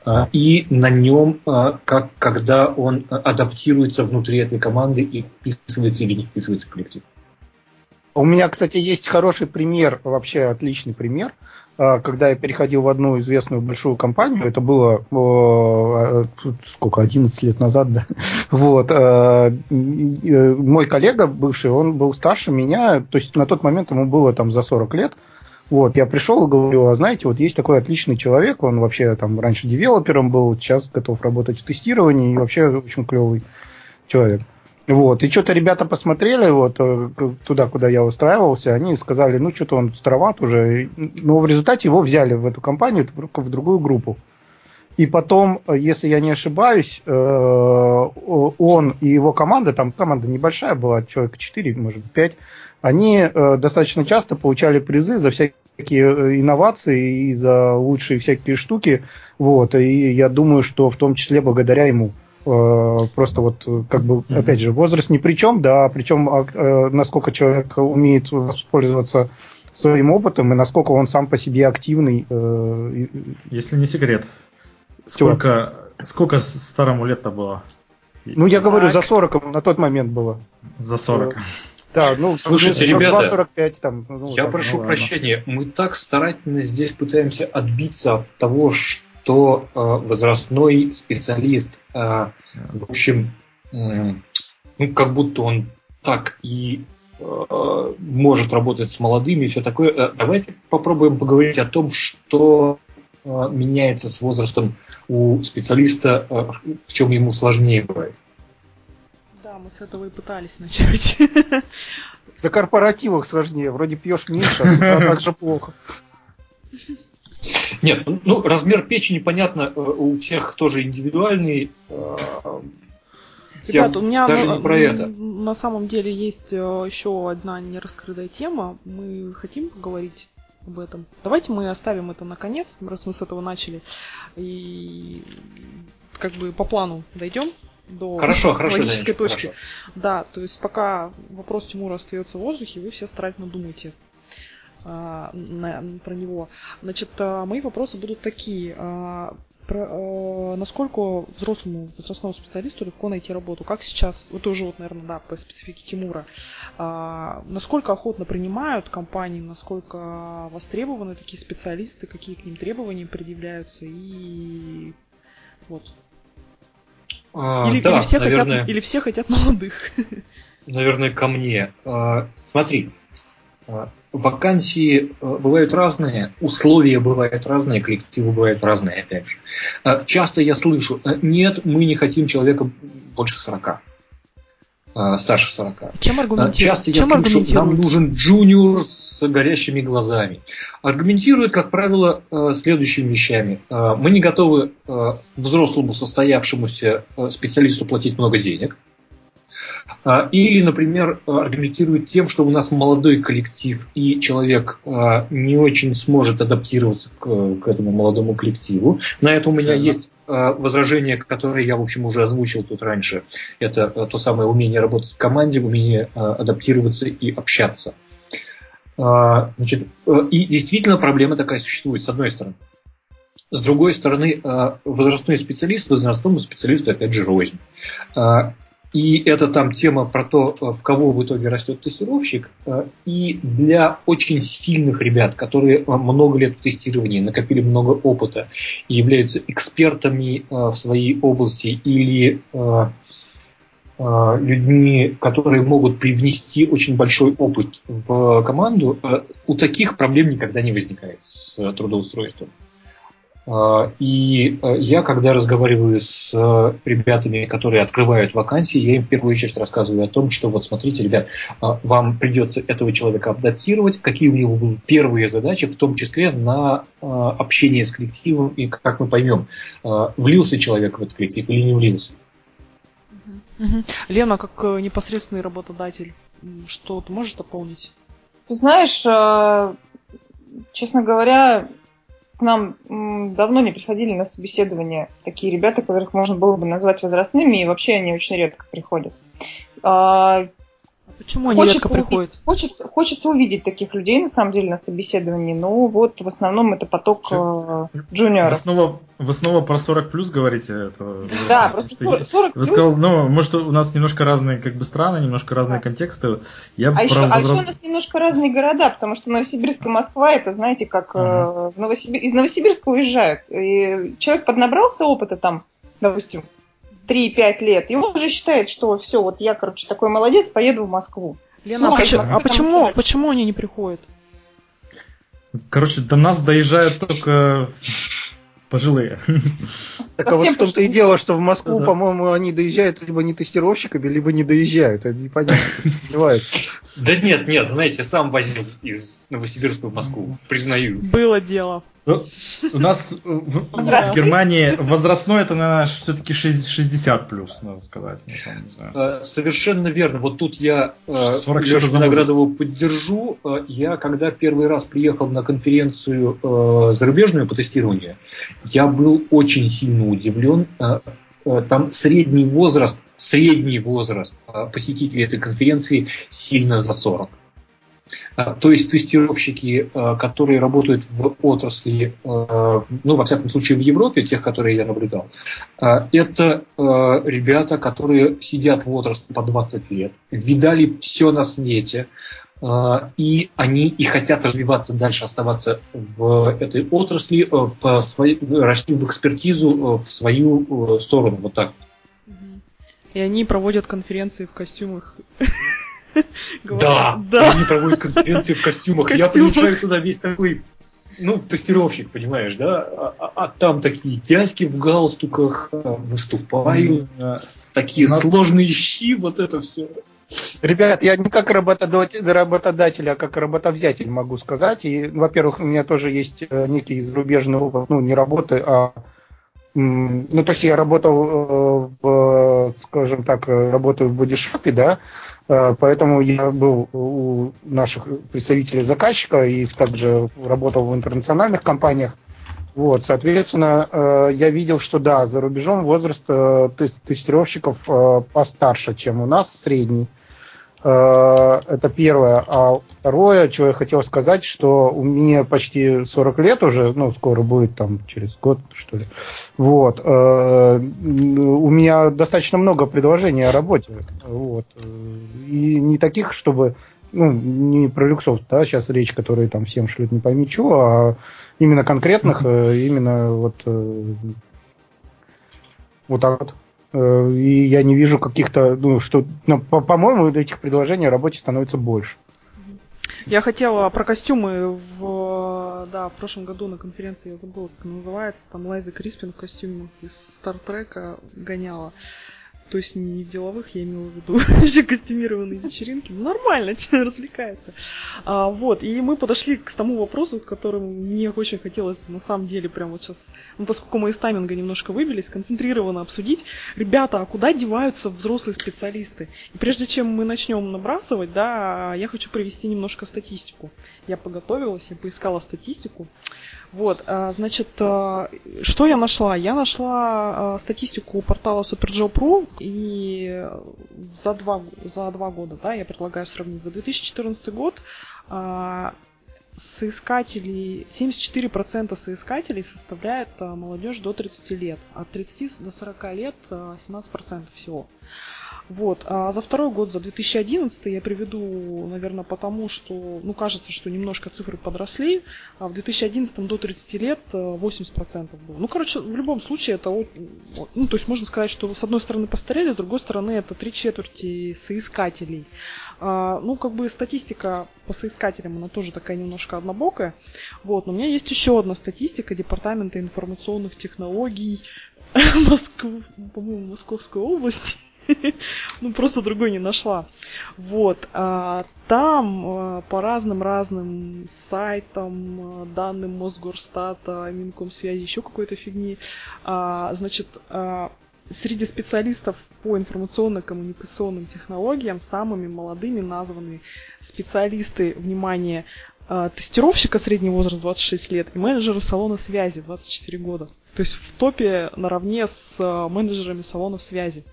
А, и на нем, как, когда он адаптируется внутри этой команды и вписывается или не вписывается в коллектив. У меня, кстати, есть хороший пример, вообще отличный пример. А, когда я переходил в одну известную большую компанию, это было а, сколько, 11 лет назад, да. Вот. А, мой коллега бывший, он был старше меня, то есть на тот момент ему было там за 40 лет. Вот, я пришел и говорю, а знаете, вот есть такой отличный человек, он вообще там раньше девелопером был, сейчас готов работать в тестировании и вообще очень клевый человек. Вот. И что-то ребята посмотрели вот э, туда, куда я устраивался, они сказали, ну что-то он староват уже. Но в результате его взяли в эту компанию, в другую группу. И потом, если я не ошибаюсь, э, он и его команда, там команда небольшая была, человек 4, может 5, они э, достаточно часто получали призы за всякие инновации и за лучшие всякие штуки. Вот. И я думаю, что в том числе благодаря ему. Э, просто вот, как бы, mm-hmm. опять же, возраст ни при чем, да, причем а, э, насколько человек умеет воспользоваться своим опытом и насколько он сам по себе активный. Э, Если не секрет, сколько, сколько старому лет-то было? Ну, я говорю, за 40 на тот момент было. За 40. Да, ну, слушайте, 42, ребята, 45, там, ну, я там, прошу ну, прощения, мы так старательно здесь пытаемся отбиться от того, что э, возрастной специалист а, в общем, ну, как будто он так и а, может работать с молодыми и все такое. Давайте попробуем поговорить о том, что меняется с возрастом у специалиста, в чем ему сложнее бывает. Да, мы с этого и пытались начать. За корпоративах сложнее. Вроде пьешь меньше, а так же плохо. Нет, ну размер печени, понятно, э, у всех тоже индивидуальный. Э, Ребят, у меня даже на, не про это. на самом деле есть э, еще одна нераскрытая тема. Мы хотим поговорить об этом. Давайте мы оставим это на конец, раз мы с этого начали. И как бы по плану дойдем до хорошо, хорошо, логической точки. Хорошо. Да, то есть пока вопрос Тимура остается в воздухе, вы все старательно думаете на, про него. Значит, а, мои вопросы будут такие. А, про, насколько взрослому возрастному специалисту легко найти работу? Как сейчас, вот уже вот, наверное, да, по специфике Тимура, насколько охотно принимают компании, насколько востребованы такие специалисты, какие к ним требования предъявляются и вот. А, или, да, или, все наверное, хотят, или все хотят молодых. Наверное, ко мне. А, смотри, вакансии э, бывают разные, условия бывают разные, коллективы бывают разные, опять же. Э, часто я слышу, э, нет, мы не хотим человека больше 40 старше 40. Чем аргументируют? Часто я Чем слышу, нам нужен джуниор с горящими глазами. Аргументируют, как правило, следующими вещами. Мы не готовы взрослому состоявшемуся специалисту платить много денег. А, или, например, аргументирует тем, что у нас молодой коллектив, и человек а, не очень сможет адаптироваться к, к этому молодому коллективу. На это у меня есть а, возражение, которое я, в общем, уже озвучил тут раньше. Это то самое умение работать в команде, умение адаптироваться и общаться. Значит, и действительно проблема такая существует, с одной стороны. С другой стороны, возрастной специалист возрастному специалисту, опять же, рознь. И это там тема про то, э, в кого в итоге растет тестировщик. Э, и для очень сильных ребят, которые э, много лет в тестировании, накопили много опыта и являются экспертами в своей области или людьми, которые могут привнести очень большой опыт в команду, у таких проблем никогда не возникает с трудоустройством. А, и э, я, когда разговариваю с э, ребятами, которые открывают вакансии, я им в первую очередь рассказываю о том, что вот смотрите, ребят, а, вам придется этого человека адаптировать, какие у него будут первые задачи, в том числе на а, общение с коллективом, и как мы поймем, влился человек в этот коллектив или не влился. Лена, как э, непосредственный работодатель, что ты можешь дополнить? Ты знаешь, честно говоря, к нам давно не приходили на собеседование такие ребята, которых можно было бы назвать возрастными, и вообще они очень редко приходят. А, Почему они хочется редко приходят? Хочется, хочется увидеть таких людей, на самом деле, на собеседовании, но вот в основном это поток Че? Э, джуниоров. Вы снова, вы снова про 40 плюс говорите? Это, да, про 40, 40 Вы сказали, ну, может, у нас немножко разные как бы страны, немножко разные да. контексты. Я а, еще, возраст... а еще у нас немножко разные города, потому что Новосибирск и Москва, это, знаете, как ага. э, Новосибир... из Новосибирска уезжают. И человек поднабрался опыта там, допустим, 3-5 лет, и он уже считает, что все, вот я, короче, такой молодец, поеду в Москву. Лена, ну, а, почему, а почему, почему они не приходят? Короче, до нас доезжают только пожилые. Так а вот в том-то и дело, что в Москву, да. по-моему, они доезжают либо не тестировщиками, либо не доезжают. Это непонятно. Да нет, нет, знаете, сам возил из Новосибирска в Москву, признаю. Было дело. Ну, у нас в, в Германии возрастной это, наверное, все-таки 60 плюс, надо сказать. Ну, э, Совершенно верно. Вот тут я э, Лешу Виноградову поддержу. Э, я, когда первый раз приехал на конференцию зарубежную по тестированию, я был очень сильно удивлен. Там средний возраст, средний возраст посетителей этой конференции сильно за 40. А, то есть тестировщики, а, которые работают в отрасли, а, ну, во всяком случае, в Европе, тех, которые я наблюдал, это ребята, которые сидят в отрасли по 20 лет, видали все на свете, и они и хотят развиваться дальше, оставаться в этой отрасли, в своей, расти в экспертизу в свою сторону, вот так. И они проводят конференции в костюмах Да, да. Они проводят конференции в костюмах. Я приезжаю туда весь такой ну, тестировщик, понимаешь, да? А, а, а там такие дядьки в галстуках а, выступают, такие нас... сложные щи, вот это все. Ребят, я не как работодатель, работодатель, а как работовзятель могу сказать. И, во-первых, у меня тоже есть э, некий зарубежный опыт, ну, не работы, а ну, то есть я работал э, в, скажем так, работаю в бодишопе, да, Э, поэтому я был у наших представителей заказчика и также работал в интернациональных компаниях. Вот, соответственно, э, я видел, что да, за рубежом возраст э, тестировщиков постарше, чем у нас, средний. Э, это первое. А второе, что я хотел сказать, что у меня почти 40 лет уже, ну, скоро будет там через год, что ли. Вот. Э, у меня достаточно много предложений о работе. Вот. И не таких, чтобы ну, не про люксов, да, сейчас речь, которые там всем шлют не пойми чего, а именно конкретных, э, именно вот вот так вот. Э, и я не вижу каких-то, ну, что, ну, по- по-моему, этих предложений о работе становится больше. Я хотела про костюмы в, да, в прошлом году на конференции, я забыла, как называется, там Лайза Криспин в костюме из Стартрека гоняла. То есть не в деловых, я имела в виду все костюмированные вечеринки. Ну, нормально, человек развлекается. А, вот, и мы подошли к тому вопросу, к которому мне очень хотелось на самом деле прямо вот сейчас, ну, поскольку мы из тайминга немножко выбились, концентрированно обсудить. Ребята, а куда деваются взрослые специалисты? И прежде чем мы начнем набрасывать, да, я хочу привести немножко статистику. Я подготовилась, я поискала статистику. Вот, а, значит, а, что я нашла? Я нашла а, статистику портала SuperJob.ru и за два, за два года, да, я предлагаю сравнить. За 2014 год соискателей, 74% соискателей составляет молодежь до 30 лет, от 30 до 40 лет 17% всего. Вот. А за второй год, за 2011, я приведу, наверное, потому что, ну, кажется, что немножко цифры подросли. А в 2011 до 30 лет 80% э, было. Ну, короче, в любом случае это, ну, то есть можно сказать, что с одной стороны постарели, с другой стороны это три четверти соискателей. А, ну, как бы статистика по соискателям, она тоже такая немножко однобокая. Вот. Но у меня есть еще одна статистика Департамента информационных технологий Москвы, по-моему, Московской области. ну, просто другой не нашла. Вот. А, там а, по разным-разным сайтам, а, данным Мосгорстата, Минкомсвязи, еще какой-то фигни, а, значит, а, среди специалистов по информационно-коммуникационным технологиям самыми молодыми названы специалисты, внимание, а, тестировщика средний возраст 26 лет и менеджера салона связи 24 года. То есть в топе наравне с менеджерами салонов связи.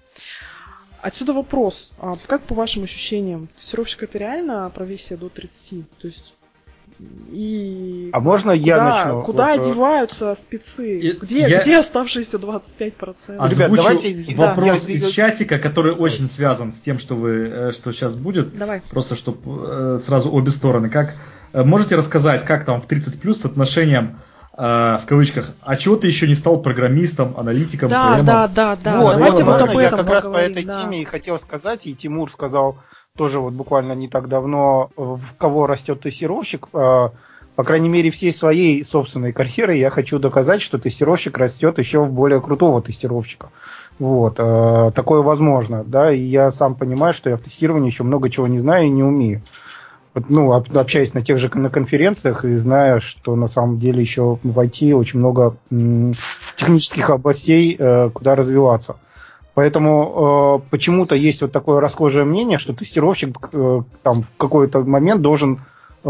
Отсюда вопрос. А как по вашим ощущениям, тестировщик это реально профессия до 30? То есть и а можно я куда, начну? Куда вот, э, одеваются спецы? И, где, я... где оставшиеся 25%? Озвучу Ребят, давайте вопрос да, из чатика, который очень связан с тем, что вы, э, что сейчас будет. Давай. Просто чтобы э, сразу обе стороны. Как можете рассказать, как там в 30 плюс с отношением в кавычках, а чего ты еще не стал программистом, аналитиком, да, ПМом? Да, да, да, вот, Давайте вот, вот об этом Я как раз по этой да. теме и хотел сказать, и Тимур сказал тоже вот буквально не так давно, в кого растет тестировщик. По крайней мере, всей своей собственной карьеры я хочу доказать, что тестировщик растет еще в более крутого тестировщика. Вот, такое возможно, да, и я сам понимаю, что я в тестировании еще много чего не знаю и не умею ну, общаясь на тех же на конференциях и зная, что на самом деле еще в IT очень много технических областей, э, куда развиваться. Поэтому э, почему-то есть вот такое расхожее мнение, что тестировщик э, там в какой-то момент должен э,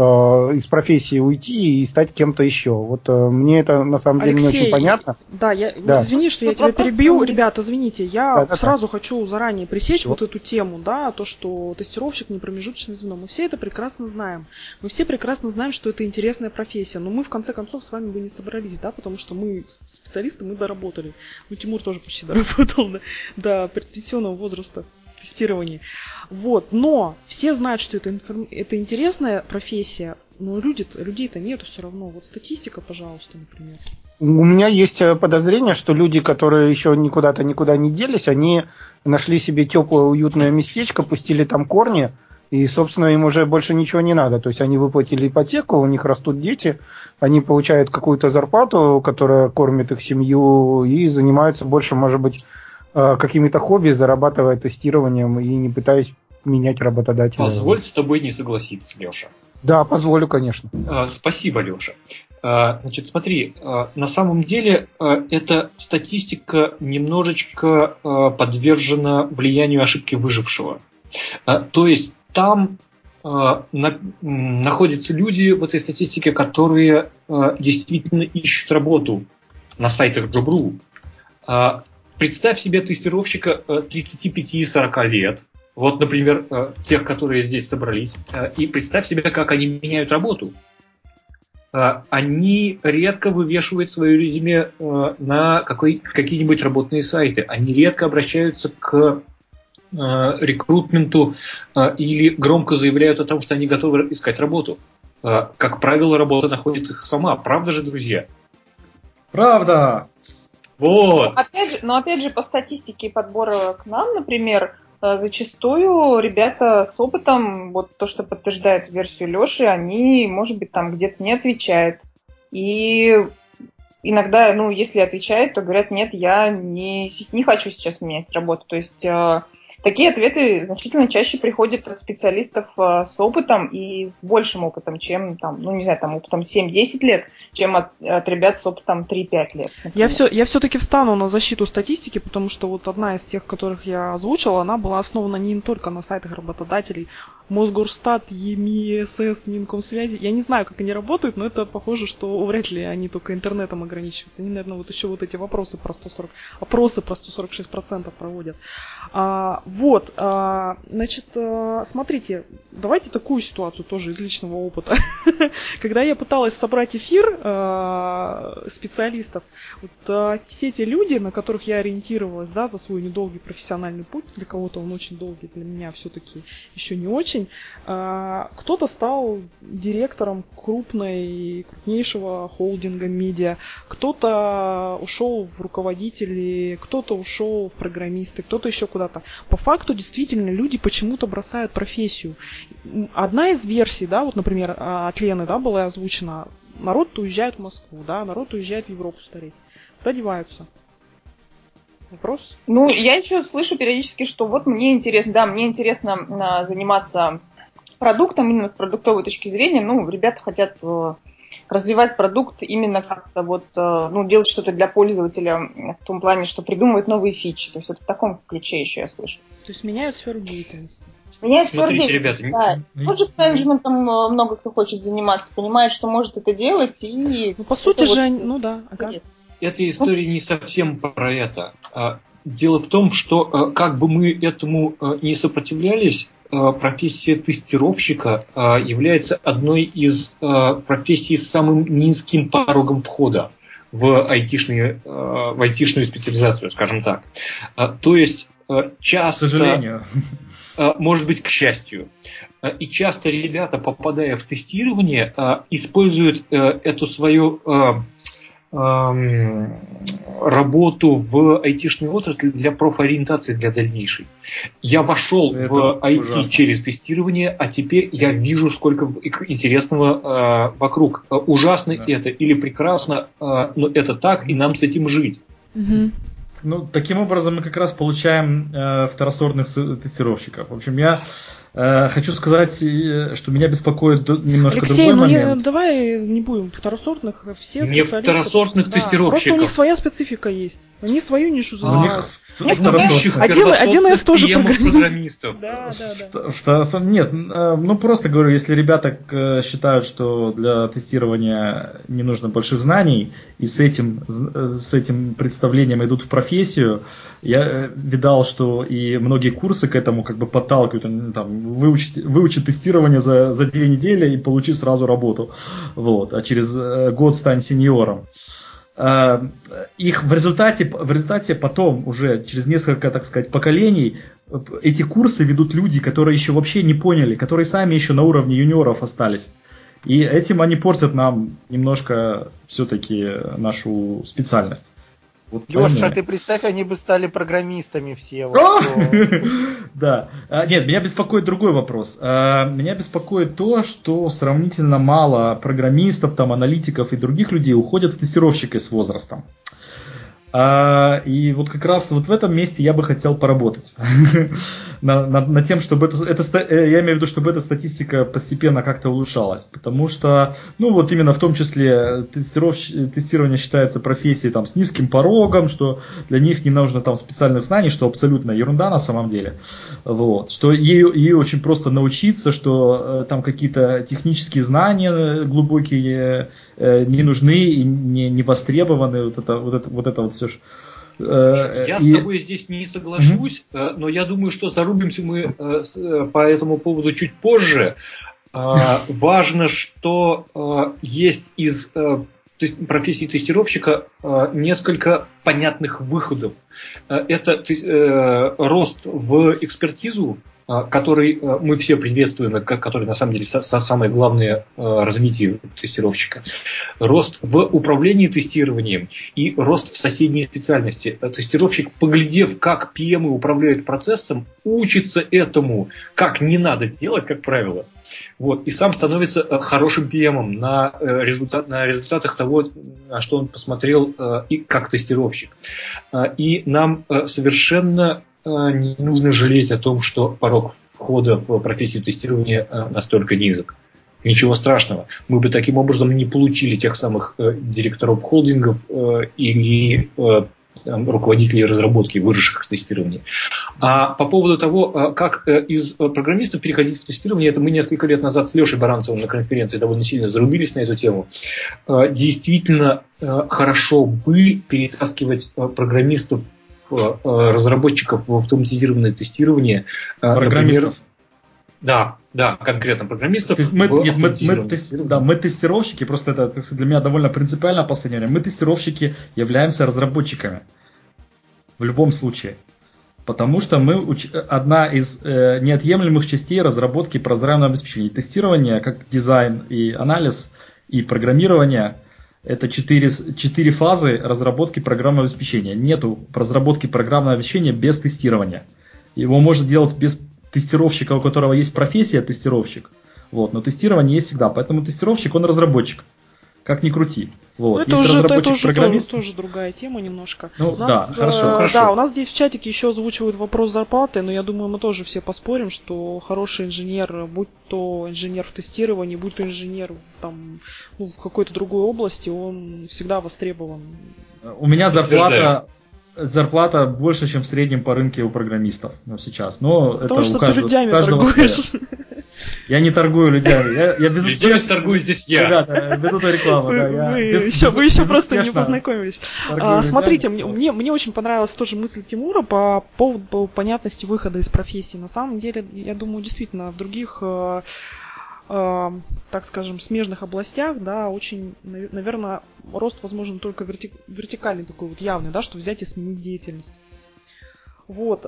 из профессии уйти и стать кем-то еще. Вот э, мне это на самом деле Алексей, не очень понятно. Да, я, да. извини, что я тебя перебью. Ребята, извините, я да, сразу да. хочу заранее пресечь вот. вот эту тему, да, то, что тестировщик не промежуточное звено. Мы все это прекрасно знаем. Мы все прекрасно знаем, что это интересная профессия, но мы в конце концов с вами бы не собрались, да, потому что мы специалисты, мы доработали. Ну, Тимур тоже почти доработал да, до предпенсионного возраста тестирования. Вот, но все знают, что это, это интересная профессия, но люди людей-то нету все равно. Вот статистика, пожалуйста, например. У меня есть э, подозрение, что люди, которые еще никуда-то никуда не делись, они нашли себе теплое, уютное местечко, пустили там корни, и, собственно, им уже больше ничего не надо. То есть они выплатили ипотеку, у них растут дети, они получают какую-то зарплату, которая кормит их семью, и занимаются больше, может быть, Э, какими-то хобби, зарабатывая тестированием и не пытаясь менять работодателя. Позволь с тобой не согласиться, Леша. Да, позволю, конечно. Э, спасибо, Леша. Э, значит, смотри, на самом деле эта статистика немножечко подвержена влиянию ошибки выжившего. То есть там находятся люди в этой статистике, которые действительно ищут работу на сайтах Job.ru. Представь себе тестировщика 35-40 э, лет, вот, например, э, тех, которые здесь собрались, э, и представь себе, как они меняют работу. Они редко вывешивают свое резюме на какие-нибудь работные сайты. Они редко обращаются к рекрутменту или громко заявляют о том, что они готовы искать работу. Как правило, работа находит их сама. Правда же, друзья? Правда! Вот. Но опять же, но опять же, по статистике подбора к нам, например, э, зачастую ребята с опытом, вот то, что подтверждает версию Леши, они, может быть, там где-то не отвечают. И иногда, ну, если отвечают, то говорят, нет, я не, не хочу сейчас менять работу. То есть э, Такие ответы значительно чаще приходят от специалистов э, с опытом и с большим опытом, чем там, ну не знаю, там опытом 7-10 лет, чем от, от ребят с опытом 3-5 лет. Например. Я, все, я все-таки встану на защиту статистики, потому что вот одна из тех, которых я озвучила, она была основана не только на сайтах работодателей, Мосгорстат, ЕМИ, СС, Минкомсвязи. Я не знаю, как они работают, но это похоже, что вряд ли они только интернетом ограничиваются. Они, наверное, вот еще вот эти вопросы про 140, опросы про 146% проводят. А, вот, а, значит, а, смотрите, давайте такую ситуацию тоже из личного опыта. Когда я пыталась собрать эфир а, специалистов, вот а, все эти люди, на которых я ориентировалась, да, за свой недолгий профессиональный путь, для кого-то он очень долгий, для меня все-таки еще не очень. А, кто-то стал директором крупной, крупнейшего холдинга медиа, кто-то ушел в руководители, кто-то ушел в программисты, кто-то еще куда-то. По факту действительно люди почему-то бросают профессию. Одна из версий, да, вот, например, а, от Лены, да, была озвучена, народ уезжает в Москву, да, народ уезжает в Европу стареть. Куда? Вопрос? Ну, я еще слышу периодически, что вот мне интересно, да, мне интересно а, заниматься продуктом именно с продуктовой точки зрения. Ну, ребята хотят э, развивать продукт именно как-то вот, э, ну, делать что-то для пользователя в том плане, что придумывать новые фичи. То есть вот в таком ключе еще я слышу. То есть меняют сферу деятельности. Меняют сферу Смотрите, ребята, да. Project менеджментом э, много кто хочет заниматься, понимает, что может это делать и... Ну, по сути же, вот... ну да. Ага эта история не совсем про это. А, дело в том, что а, как бы мы этому а, не сопротивлялись, профессия тестировщика является одной из профессий с самым низким порогом входа в, айтишные, в айтишную специализацию, скажем так. То есть часто... К сожалению. Может быть, к счастью. И часто ребята, попадая в тестирование, используют эту свою работу в айтишной отрасли для профориентации для дальнейшей. Я вошел Это в IT ужасно. через тестирование, а теперь я вижу, сколько интересного э, вокруг. Ужасно да. это или прекрасно, э, но это так, и нам с этим жить. Угу. Ну, таким образом мы как раз получаем э, второсортных тестировщиков. В общем, я хочу сказать, э, что меня беспокоит немножко Алексей, другой ну момент. Не, давай не будем второсортных, все не второсортных да, тестировщиков. Просто у них своя специфика есть. Они свою нишу занимают. У них второсортных. Один, один из тоже программистов. Да, да, да. Нет, э, ну просто говорю, если ребята считают, что для тестирования не нужно больших знаний, и с этим, с этим представлением идут в профессию, я видал, что и многие курсы к этому как бы подталкивают, там, выучить, выучить тестирование за, за две недели и получи сразу работу. Вот. А через э, год стань сеньором. Э, их в результате, в результате потом, уже через несколько, так сказать, поколений, эти курсы ведут люди, которые еще вообще не поняли, которые сами еще на уровне юниоров остались. И этим они портят нам немножко все-таки нашу специальность. Вот Леша, ты представь, они бы стали программистами все. Да. А, нет, меня беспокоит другой вопрос. А, меня беспокоит то, что сравнительно мало программистов, там, аналитиков и других людей уходят в тестировщики с возрастом. А, и вот как раз вот в этом месте я бы хотел поработать. На, на, тем, чтобы это, это, э, я имею в виду, чтобы эта статистика постепенно как-то улучшалась, потому что, ну вот именно в том числе тестирование считается профессией там с низким порогом, что для них не нужно там специальных знаний, что абсолютно ерунда на самом деле, вот, что ей, ей очень просто научиться, что э, там какие-то технические знания глубокие э, не нужны и не, не востребованы, вот это вот это вот это вот все. Э, я и... с тобой здесь не соглашусь, mm-hmm. но я думаю, что зарубимся мы э, по этому поводу чуть позже. Важно, что есть из профессии тестировщика несколько понятных выходов. Это рост в экспертизу, который мы все приветствуем, который на самом деле самое главное развитие тестировщика. Рост в управлении тестированием и рост в соседней специальности. Тестировщик, поглядев, как PM управляют процессом, учится этому, как не надо делать, как правило. Вот, и сам становится хорошим PM на, результат, на результатах того, что он посмотрел и как тестировщик. И нам совершенно Э, не нужно жалеть о том, что порог входа в профессию тестирования э, настолько низок. Ничего страшного. Мы бы таким образом не получили тех самых э, директоров холдингов или руководителей разработки, выросших в тестировании. А по поводу того, как из программистов переходить в тестирование, это мы несколько лет назад с Лешей Баранцевым на конференции довольно сильно зарубились на эту тему. Действительно хорошо бы перетаскивать программистов Э, разработчиков в автоматизированное тестирование. Э, программистов. Например, да, да, конкретно программистов. То есть мы, нет, мы, мы, тест, да, мы тестировщики, просто это для меня довольно принципиально последнее время. Мы тестировщики являемся разработчиками. В любом случае. Потому что мы уч... одна из э, неотъемлемых частей разработки программного обеспечения. Тестирование, как дизайн и анализ, и программирование – это четыре, фазы разработки программного обеспечения. Нету разработки программного обеспечения без тестирования. Его можно делать без тестировщика, у которого есть профессия тестировщик. Вот, но тестирование есть всегда. Поэтому тестировщик, он разработчик как ни крути. Вот. Ну, это, уже, это уже программист... тоже, тоже другая тема немножко. Ну, у нас, да, хорошо, э, хорошо. Да, у нас здесь в чатике еще озвучивают вопрос зарплаты, но я думаю, мы тоже все поспорим, что хороший инженер, будь то инженер в тестировании, будь то инженер там, ну, в какой-то другой области, он всегда востребован. У меня зарплата зарплата больше, чем в среднем по рынке у программистов ну, сейчас. Но Потому это что у каждого, ты людьми каждого торгуешь. Я не торгую людьми. Я, я безуспешно... торгую здесь я. Ребята, веду рекламу. Да, я вы, без, еще, без, вы еще просто не познакомились. А, смотрите, мне, мне, мне очень понравилась тоже мысль Тимура по поводу понятности выхода из профессии. На самом деле, я думаю, действительно, в других э, так скажем, смежных областях, да, очень, наверное, рост возможен только верти- вертикальный такой вот явный, да, что взять и сменить деятельность. Вот.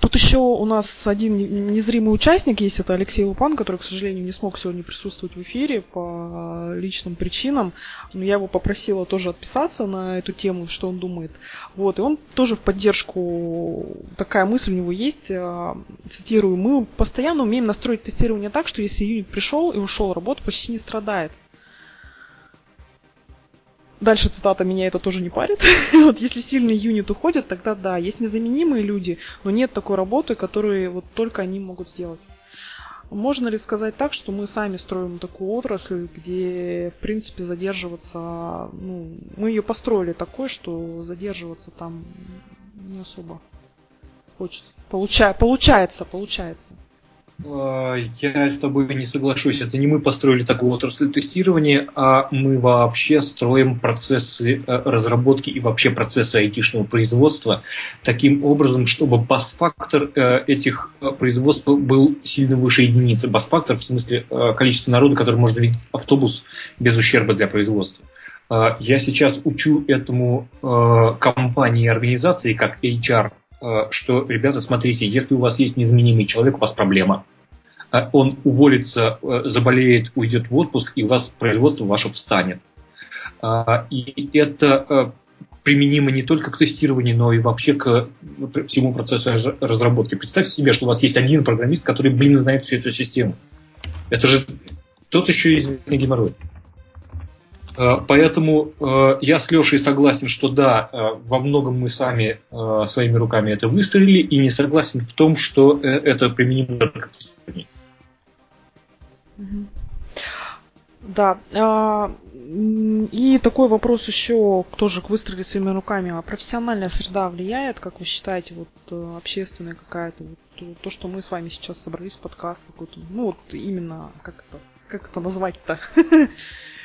Тут еще у нас один незримый участник есть, это Алексей Лупан, который, к сожалению, не смог сегодня присутствовать в эфире по личным причинам. Но я его попросила тоже отписаться на эту тему, что он думает. Вот, и он тоже в поддержку, такая мысль у него есть, а, цитирую, мы постоянно умеем настроить тестирование так, что если юнит пришел и ушел, работа почти не страдает. Дальше цитата «Меня это тоже не парит». вот если сильный юнит уходит, тогда да, есть незаменимые люди, но нет такой работы, которую вот только они могут сделать. Можно ли сказать так, что мы сами строим такую отрасль, где, в принципе, задерживаться, ну, мы ее построили такой, что задерживаться там не особо хочется. Получа, получается, получается. А, я с тобой не соглашусь. Это не мы построили такую отрасль тестирования, а мы вообще строим процессы э, разработки и вообще процессы айтишного производства таким образом, чтобы бас-фактор э, этих э, производств был сильно выше единицы. Бас-фактор в смысле количество народа, который может видеть автобус без ущерба для производства. Я сейчас учу этому компании и организации, как HR, что, ребята, смотрите, если у вас есть незаменимый человек, у вас проблема. А он уволится, э, заболеет, уйдет в отпуск, и у вас производство ваше встанет. И это э, применимо не только к тестированию, но и вообще к всему процессу разработки. Представьте себе, что у вас есть один программист, который, блин, знает всю эту систему. Это же тот еще известный геморрой. А, поэтому я с Лешей согласен, что да, во многом мы сами своими руками это выстроили, и не согласен в том, что э, это применимо только к тестированию. Да. А, и такой вопрос еще тоже к выстрелить своими руками. А профессиональная среда влияет, как вы считаете, вот э, общественная какая-то, вот, то, что мы с вами сейчас собрались, подкаст какой-то, ну вот именно, как это, как это назвать-то?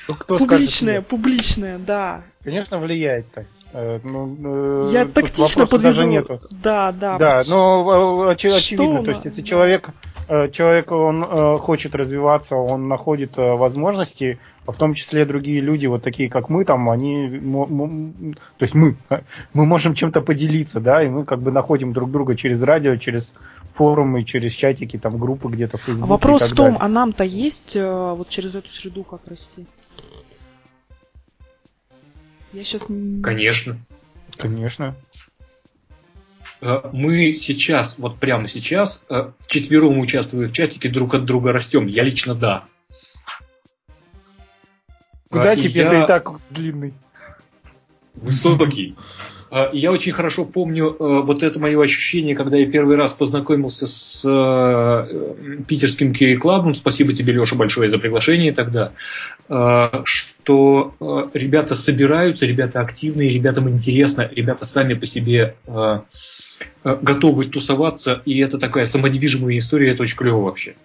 Ну, кто публичное, публичное, да. Конечно, влияет так. Э, ну, э, Я тактично подведу. Даже нету. Да, да. Да, но очевидно, то есть если человек э, человек, он э, хочет развиваться, он находит э, возможности, а в том числе другие люди, вот такие как мы, там, они, то есть мы, мы можем чем-то поделиться, да, и мы как бы находим друг друга через радио, через форумы, через чатики, там, группы где-то в Фейсбуке. А вопрос в том, далее. а нам-то есть вот через эту среду как расти? Я сейчас... Конечно. Конечно. Э, мы сейчас, вот прямо сейчас, э, вчетвером участвуя в чатике, друг от друга растем. Я лично да. Куда и тебе я... ты и так длинный? Высокий. Э, я очень хорошо помню вот это мое ощущение, когда я первый раз познакомился с питерским Кири-клабом. Спасибо тебе, Леша, большое за приглашение тогда. Что ребята собираются, ребята активные, ребятам интересно, ребята сами по себе Э, готовы тусоваться, и это такая самодвижимая история, это очень клево вообще.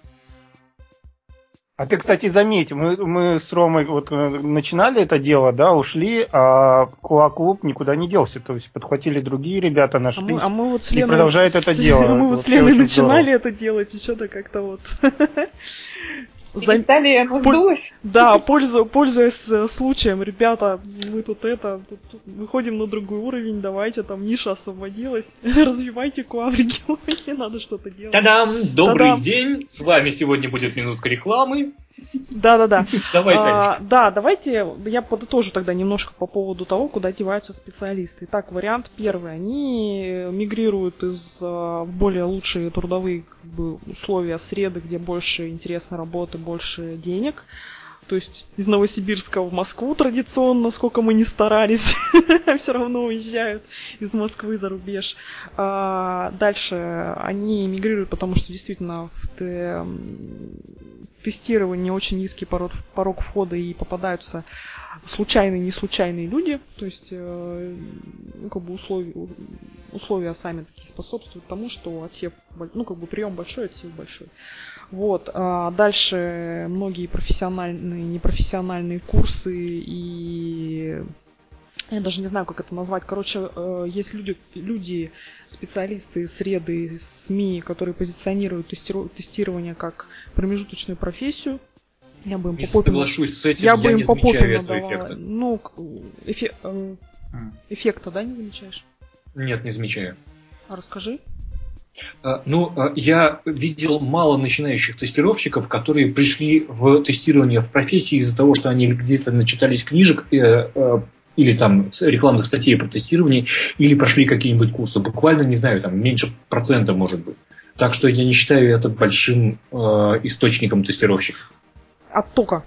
А ты, кстати, заметь, мы, мы с Ромой вот э, начинали это дело, да, ушли, а Куа-клуб никуда не делся. То есть подхватили другие ребята, нашлись а мы, а мы вот с Леной, и продолжают это дело. Мы вот с Леной начинали здорово. это делать, и что-то как-то вот Перестали, оно сдулось? Да, пользу, пользуясь э, случаем, ребята, мы тут это, тут, тут выходим на другой уровень, давайте, там ниша освободилась, развивайте куа в регионе, надо что-то делать. Та-дам! Добрый Та-дам! день! С вами сегодня будет минутка рекламы. Да-да-да. Давай, а, Да, давайте я подытожу тогда немножко по поводу того, куда деваются специалисты. Итак, вариант первый. Они мигрируют из а, более лучшие трудовые как бы, условия среды, где больше интересной работы, больше денег. То есть из Новосибирска в Москву традиционно, сколько мы не старались, все равно уезжают из Москвы за рубеж. А, дальше они мигрируют, потому что действительно в тестировании очень низкий порог, порог входа и попадаются случайные, не случайные люди, то есть э, как бы условия, условия сами такие способствуют тому, что отсев, ну как бы прием большой, отсев большой. Вот. А дальше многие профессиональные, непрофессиональные курсы и я даже не знаю, как это назвать. Короче, э, есть люди, люди специалисты среды, СМИ, которые позиционируют тестирование как промежуточную профессию. Я бы им по попе... соглашусь с этим, я, я бы им не по попе надавала. Ну, эфе... Э, эффекта, да, не замечаешь? Нет, не замечаю. А расскажи. А, ну, а, я видел мало начинающих тестировщиков, которые пришли в тестирование в профессии из-за того, что они где-то начитались книжек, э, или там рекламных статей про тестирование, или прошли какие-нибудь курсы. Буквально, не знаю, там меньше процента может быть. Так что я не считаю это большим э, источником тестировщиков. Оттока.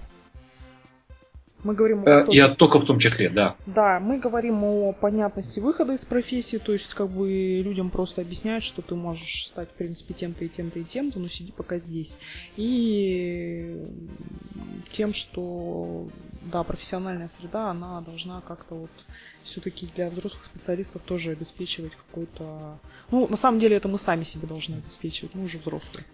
Мы говорим о э, И оттока в том числе, да. Да, мы говорим о понятности выхода из профессии, то есть как бы людям просто объясняют, что ты можешь стать, в принципе, тем-то и тем-то и тем-то, но сиди пока здесь. И тем, что, да, профессиональная среда, она должна как-то вот все-таки для взрослых специалистов тоже обеспечивать какой-то... Ну, на самом деле это мы сами себе должны обеспечивать, мы уже взрослые.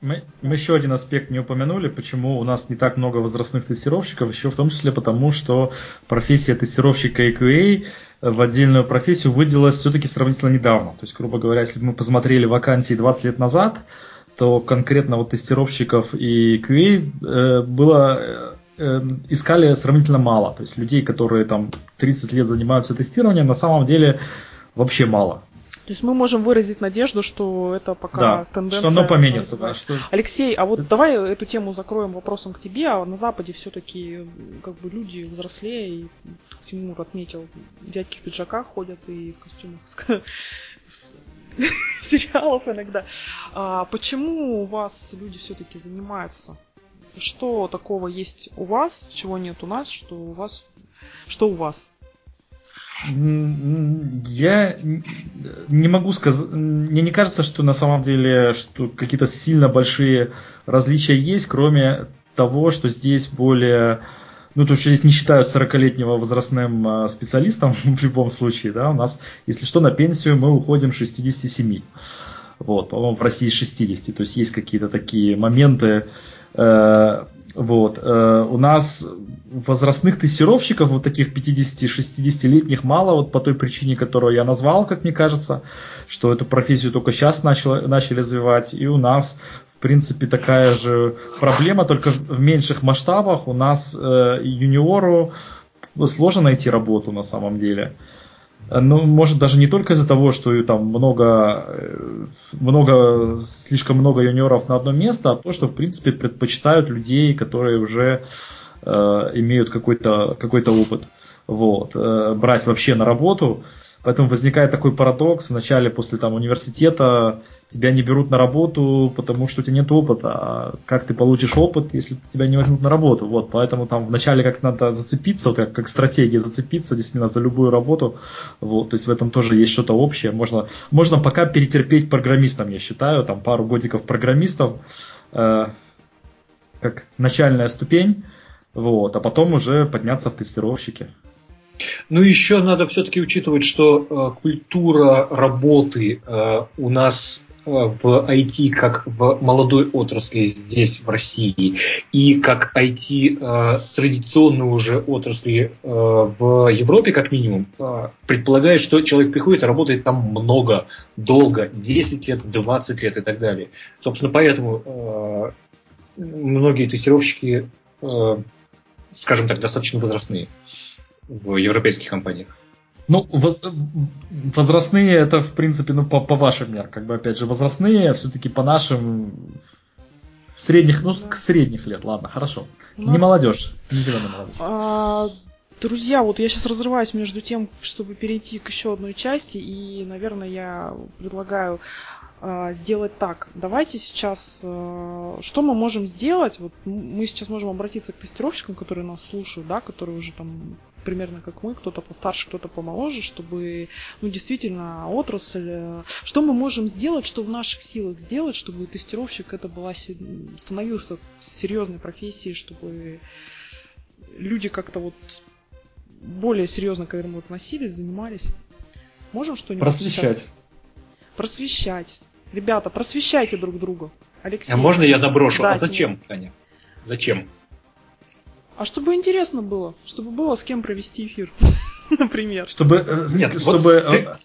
Мы, мы еще один аспект не упомянули, почему у нас не так много возрастных тестировщиков, еще в том числе потому, что профессия тестировщика EQA в отдельную профессию выделилась все-таки сравнительно недавно. То есть, грубо говоря, если бы мы посмотрели вакансии 20 лет назад, то конкретно вот тестировщиков и QA э, было э, э, искали сравнительно мало. То есть людей, которые там 30 лет занимаются тестированием, на самом деле вообще мало. То есть мы можем выразить надежду, что это пока да, тенденция. Что оно поменится, да. Что... Алексей, а вот давай эту тему закроем вопросом к тебе. А на Западе все-таки как бы люди взрослее, и Тимур отметил, дядьки в пиджаках ходят и в костюмах сериалов иногда. А почему у вас люди все-таки занимаются? Что такого есть у вас, чего нет у нас, что у вас, что у вас? Я не могу сказать, мне не кажется, что на самом деле что какие-то сильно большие различия есть, кроме того, что здесь более, ну то, что здесь не считают 40-летнего возрастным а, специалистом в любом случае, да, у нас, если что, на пенсию мы уходим 67. Вот, по-моему, в России 60. То есть есть какие-то такие моменты, э, Вот. Э, у нас возрастных тестировщиков, вот таких 50-60-летних мало, вот по той причине, которую я назвал, как мне кажется, что эту профессию только сейчас начали, начали развивать, и у нас, в принципе, такая же проблема, только в меньших масштабах. У нас э, юниору сложно найти работу на самом деле. Ну, может, даже не только из-за того, что там много, э, много, слишком много юниоров на одно место, а то, что, в принципе, предпочитают людей, которые уже э, имеют какой-то какой опыт. Вот. Э, брать вообще на работу. Поэтому возникает такой парадокс. Вначале после там, университета тебя не берут на работу, потому что у тебя нет опыта. А как ты получишь опыт, если тебя не возьмут на работу? Вот, поэтому там вначале как надо зацепиться, вот как, как стратегия зацепиться действительно за любую работу. Вот, то есть в этом тоже есть что-то общее. Можно, можно пока перетерпеть программистам, я считаю, там пару годиков программистов, э, как начальная ступень, вот, а потом уже подняться в тестировщики. Ну, еще надо все-таки учитывать, что э, культура работы э, у нас э, в IT как в молодой отрасли здесь, в России, и как IT э, традиционной уже отрасли э, в Европе, как минимум, э, предполагает, что человек приходит и работает там много, долго, 10 лет, 20 лет и так далее. Собственно, поэтому э, многие тестировщики, э, скажем так, достаточно возрастные в европейских компаниях? Ну, возрастные это, в принципе, ну, по, по вашим меркам, как бы, опять же, возрастные, все-таки по нашим средних, ну, к средних лет, ладно, хорошо. нас... Не молодежь, не зеленая молодежь. А, друзья, вот я сейчас разрываюсь между тем, чтобы перейти к еще одной части, и, наверное, я предлагаю а, сделать так. Давайте сейчас, а, что мы можем сделать? Вот мы сейчас можем обратиться к тестировщикам, которые нас слушают, да, которые уже там примерно как мы, кто-то постарше, кто-то помоложе, чтобы, ну, действительно, отрасль, э, что мы можем сделать, что в наших силах сделать, чтобы тестировщик это была, становился серьезной профессией, чтобы люди как-то вот более серьезно к этому относились, занимались. Можем что-нибудь Просвещать. Сейчас? Просвещать. Ребята, просвещайте друг друга. Алексей. А можно я наброшу? Да, а зачем, Таня? Зачем? А чтобы интересно было, чтобы было с кем провести эфир. Например. Чтобы, э, Нет, чтобы вот э,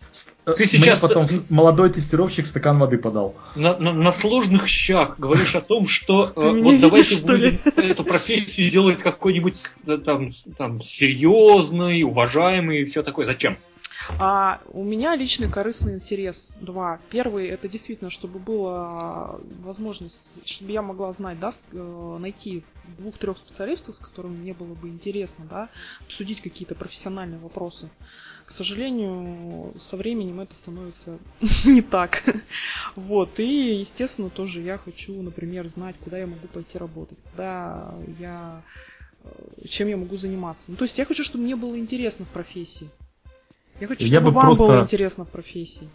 ты, ты сейчас потом молодой тестировщик стакан воды подал. На, на, на сложных щах говоришь о том, что э, вот видишь, давайте что будем эту профессию делать какой-нибудь там, там серьезный, уважаемый и все такое. Зачем? А у меня личный корыстный интерес два. Первый это действительно, чтобы была возможность, чтобы я могла знать, да, э, найти двух-трех специалистов, с которыми мне было бы интересно, да, обсудить какие-то профессиональные вопросы. К сожалению, со временем это становится не так. Вот. И, естественно, тоже я хочу, например, знать, куда я могу пойти работать, куда я э, чем я могу заниматься. Ну, то есть я хочу, чтобы мне было интересно в профессии. Я хочу, чтобы я бы вам просто... было интересно в профессии.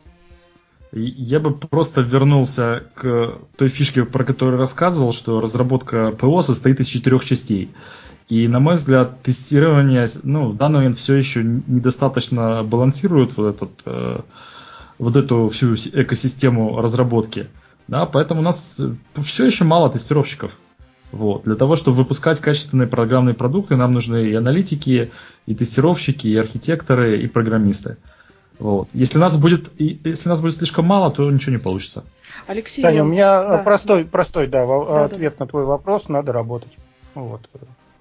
Я бы просто вернулся к той фишке, про которую рассказывал, что разработка ПО состоит из четырех частей. И, на мой взгляд, тестирование, ну, в данный момент все еще недостаточно балансирует вот, этот, э, вот эту всю экосистему разработки. Да, поэтому у нас все еще мало тестировщиков. Вот. Для того, чтобы выпускать качественные программные продукты, нам нужны и аналитики, и тестировщики, и архитекторы, и программисты. Вот. Если нас будет, если нас будет слишком мало, то ничего не получится. Алексей, Таня, у меня да. простой, простой, да, да ответ да. на твой вопрос. Надо работать. Вот.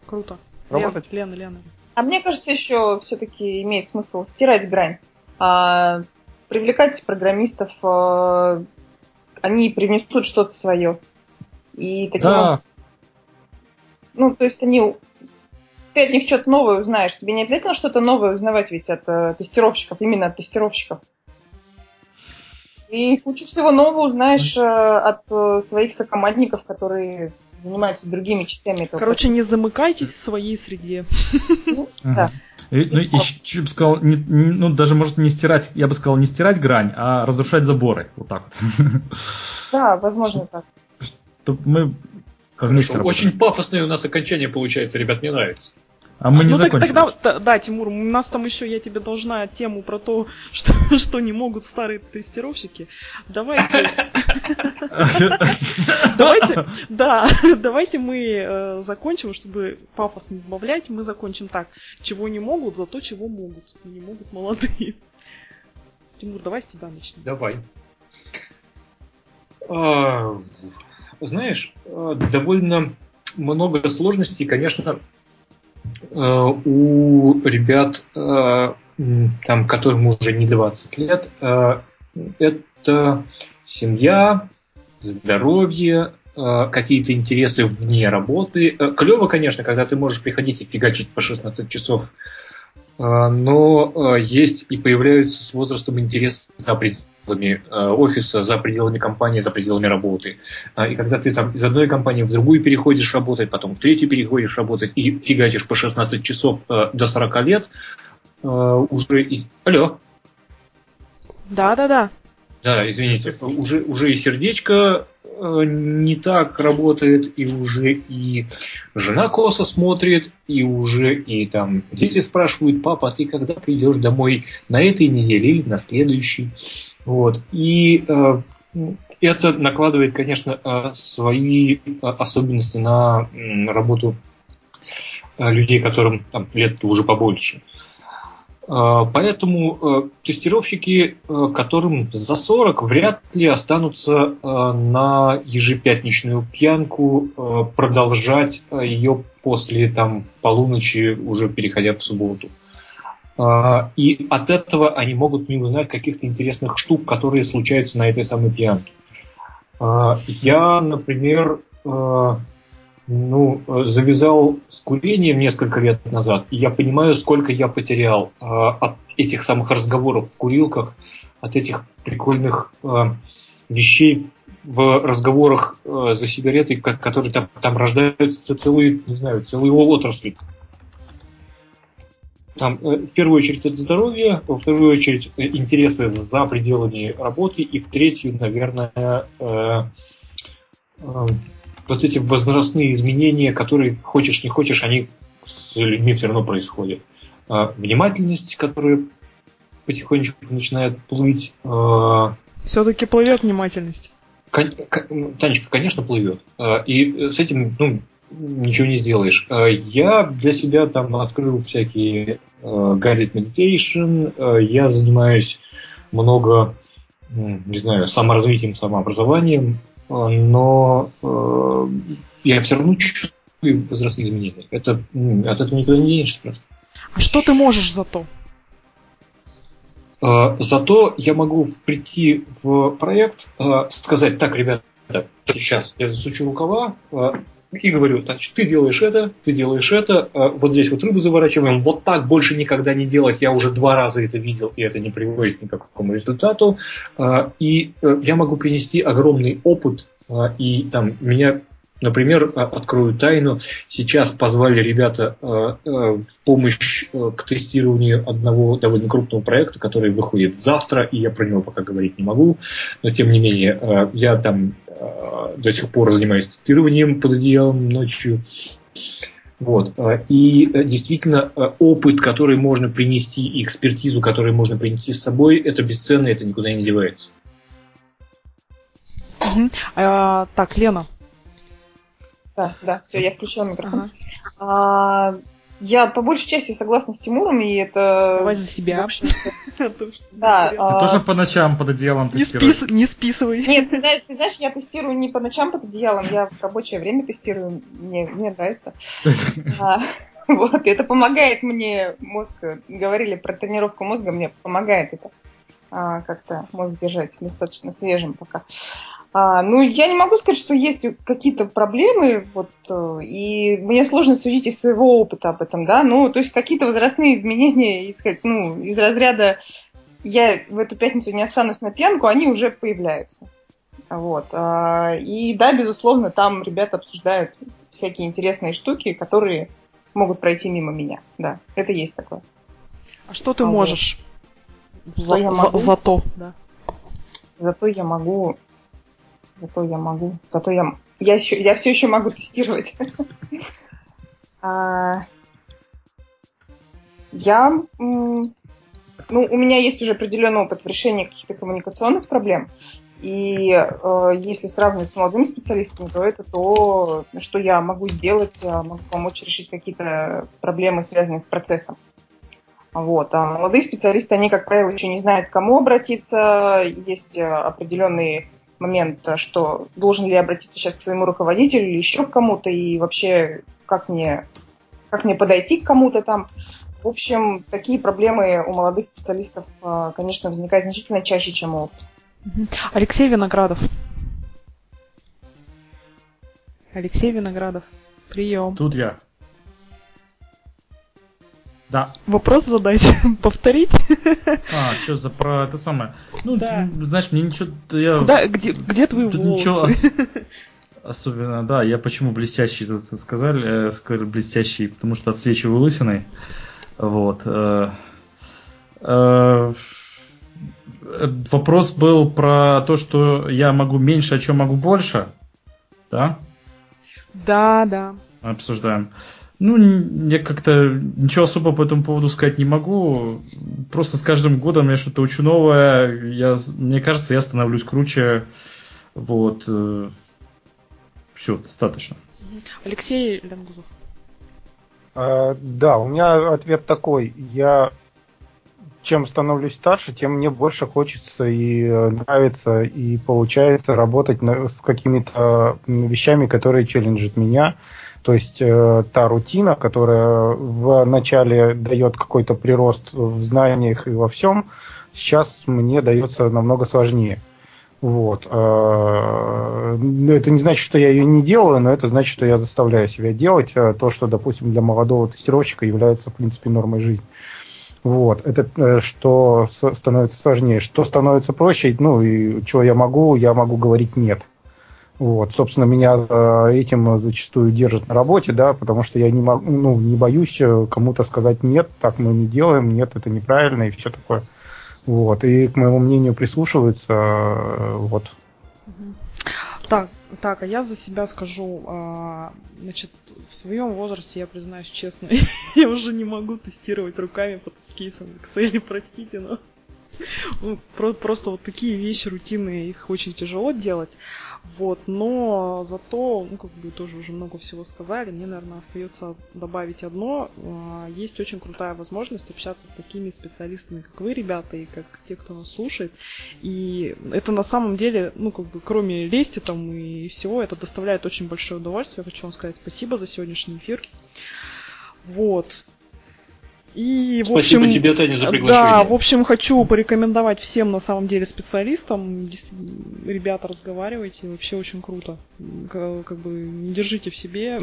Круто. Работать. Лена, Лена, Лена. А мне кажется, еще все-таки имеет смысл стирать грань. А, привлекать программистов, а, они привнесут что-то свое. И таким да ну, то есть они ты от них что-то новое узнаешь. Тебе не обязательно что-то новое узнавать ведь от э, тестировщиков, именно от тестировщиков. И кучу всего нового узнаешь э, от э, своих сокомандников, которые занимаются другими частями этого. Короче, процесса. не замыкайтесь в своей среде. Ну, да. И, ну, еще бы сказал, не, ну, даже, может, не стирать, я бы сказал, не стирать грань, а разрушать заборы. Вот так вот. Да, возможно так. Чтобы мы Вместе Очень пафосное у нас окончание получается, ребят, мне нравится. А мы не ну так, закончили. тогда, та- да, Тимур, у нас там еще, я тебе должна тему про то, что, что не могут старые тестировщики. Давайте, давайте, да, давайте мы э, закончим, чтобы пафос не сбавлять. Мы закончим так. Чего не могут, зато чего могут. Не могут молодые. Тимур, давай с тебя начнем. Давай. Знаешь, а, довольно много сложностей, конечно, а, у ребят, м, там, которым уже не 20 лет. Это семья, здоровье, какие-то интересы вне работы. Клево, конечно, когда ты можешь приходить и фигачить по 16 часов но есть и появляются с возрастом интересы за пределами а, офиса, за пределами компании, за пределами работы. А, И когда ты там из одной компании в другую переходишь работать, потом в третью переходишь работать и фигачишь по 16 часов а, до 40 лет, а, уже и... Алло, Да-да-да. да, извините, уже, уже и сердечко э, не так работает, и уже и жена косо смотрит, и уже и там дети спрашивают, папа, а ты когда придешь домой на этой неделе или на следующей? Вот. И э, это накладывает, конечно, э, свои э, особенности на работу людей, которым там, лет уже побольше. Поэтому тестировщики, которым за 40, вряд ли останутся на ежепятничную пьянку продолжать ее после там, полуночи, уже переходя в субботу. Э, И от этого они могут не узнать каких-то интересных штук, которые случаются на этой самой пьянке. Э, Я, например, э, ну, завязал с курением несколько лет назад, и я понимаю, сколько я потерял от этих самых разговоров в курилках, от этих прикольных вещей в разговорах за сигаретой, ко- которые там, там рождаются целые, не знаю, целые отрасли. Там, э, в первую очередь, это здоровье, во вторую очередь, э, интересы за пределами работы, и в третью, наверное, э, э, вот эти возрастные изменения, которые хочешь не хочешь, они с людьми все равно происходят. А, Внимательность, которая потихонечку начинает плыть. а, Все-таки плывет внимательность. кон- Танечка, конечно, плывет. А, И с этим ну, ничего не сделаешь. А, Я для себя там открыл всякие а, guided meditation, а, я занимаюсь много, не знаю, саморазвитием, самообразованием, но э, я все равно чувствую возрастные изменения. Это, от этого никуда не денешься просто. А что ты можешь зато? Э, Зато я могу прийти в проект, э, сказать, так, ребята, сейчас я засучу рукава э, и говорю, значит, ты делаешь это, ты делаешь это, э, вот здесь вот рыбу заворачиваем, вот так больше никогда не делать, я уже два раза это видел, и это не приводит ни к какому результату. Э, И э, я могу принести огромный опыт, э, и там меня Например, а- открою тайну, сейчас позвали ребята э, э, в помощь э, к тестированию одного довольно крупного проекта, который выходит завтра, и я про него пока говорить не могу, но тем не менее, э, я там э, до сих пор занимаюсь тестированием под одеялом ночью. Вот. э, И э, действительно, э, опыт, который можно принести, и экспертизу, которую можно принести с собой, это бесценно, это никуда не девается. Мгм. А, так, Лена. Да, да, все, я включила микрофон. Ага. А, я по большей части согласна с Тимуром, и это... Давай за себя. Да, интересно. Ты а, тоже по ночам под одеялом Не, тестируешь? спис- не списывай. Нет, ты знаешь, ты знаешь, я тестирую не по ночам под одеялом, я в рабочее время тестирую, мне, мне нравится. А, Вот, это помогает мне мозг, говорили про тренировку мозга, мне помогает это а, как-то мозг держать достаточно свежим пока. А, ну, я не могу сказать, что есть какие-то проблемы, вот, э, и мне сложно судить из своего опыта об этом, да, ну, то есть какие-то возрастные изменения, исход- ну, из разряда я в эту пятницу не останусь на пьянку, они уже появляются. Вот. а, И да, безусловно, там ребята обсуждают всякие интересные штуки, которые могут пройти мимо меня. Да, это есть такое. А что ты А вот. можешь? Что За- я за-? Зато. Да. Зато я могу... Зато я могу... Зато я... Я, еще, я все еще могу тестировать. А, Я, ну, у меня есть уже определенный опыт в решении каких-то коммуникационных проблем. И э, если сравнивать с молодыми специалистами, то это то, что я могу сделать, могу помочь решить какие-то проблемы, связанные с процессом. Вот. А молодые специалисты, они, как правило, еще не знают, к кому обратиться. Есть определенный момент, что должен ли я обратиться сейчас к своему руководителю или еще к кому-то, и вообще, как мне, как мне подойти к кому-то там. В общем, такие проблемы у молодых специалистов, э, конечно, возникают значительно чаще, чем у. Алексей Виноградов. Алексей Виноградов. Прием. Тут я. Да. Вопрос задать, повторить. А, что за про это самое? Ну, да. знаешь, мне ничего... Я... Куда, где, где твои тут волосы? Ничего ос... Особенно, да, я почему блестящий тут сказали, э, сказали блестящий, потому что отсвечиваю лысиной. Вот. Э, э, вопрос был про то, что я могу меньше, а что могу больше. Да? Да, да. Обсуждаем. Ну, я как-то ничего особо по этому поводу сказать не могу. Просто с каждым годом я что-то учу новое. Я, мне кажется, я становлюсь круче. Вот. Э, Все, достаточно. Алексей Лянгузов. А, да, у меня ответ такой. Я чем становлюсь старше, тем мне больше хочется и э, нравится, и получается работать с какими-то вещами, которые челленджат меня. То есть э, та рутина, которая в начале дает какой-то прирост в знаниях и во всем, сейчас мне дается намного сложнее. Вот. Э, это не значит, что я ее не делаю, но это значит, что я заставляю себя делать э, то, что, допустим, для молодого тестировщика является, в принципе, нормой жизни. Вот. Это э, что становится сложнее. Что становится проще, ну и чего я могу, я могу говорить нет. Вот, собственно, меня э, этим зачастую держат на работе, да, потому что я не, могу, ну, не боюсь э, кому-то сказать нет, так мы не делаем, нет, это неправильно и все такое. Вот, и к моему мнению прислушиваются, э, вот. Так, так, а я за себя скажу, а, значит, в своем возрасте, я признаюсь честно, я уже не могу тестировать руками под эскизом Excel, простите, но ну, просто вот такие вещи рутинные, их очень тяжело делать. Вот, но зато, ну, как бы тоже уже много всего сказали, мне, наверное, остается добавить одно. А, есть очень крутая возможность общаться с такими специалистами, как вы, ребята, и как те, кто нас слушает. И это на самом деле, ну, как бы, кроме лести там и всего, это доставляет очень большое удовольствие. Я хочу вам сказать спасибо за сегодняшний эфир. Вот. И, в Спасибо общем, тебе, Таня, за приглашение. Да, в общем, хочу порекомендовать всем, на самом деле, специалистам. Ребята, разговаривайте, вообще очень круто. Как бы не держите в себе,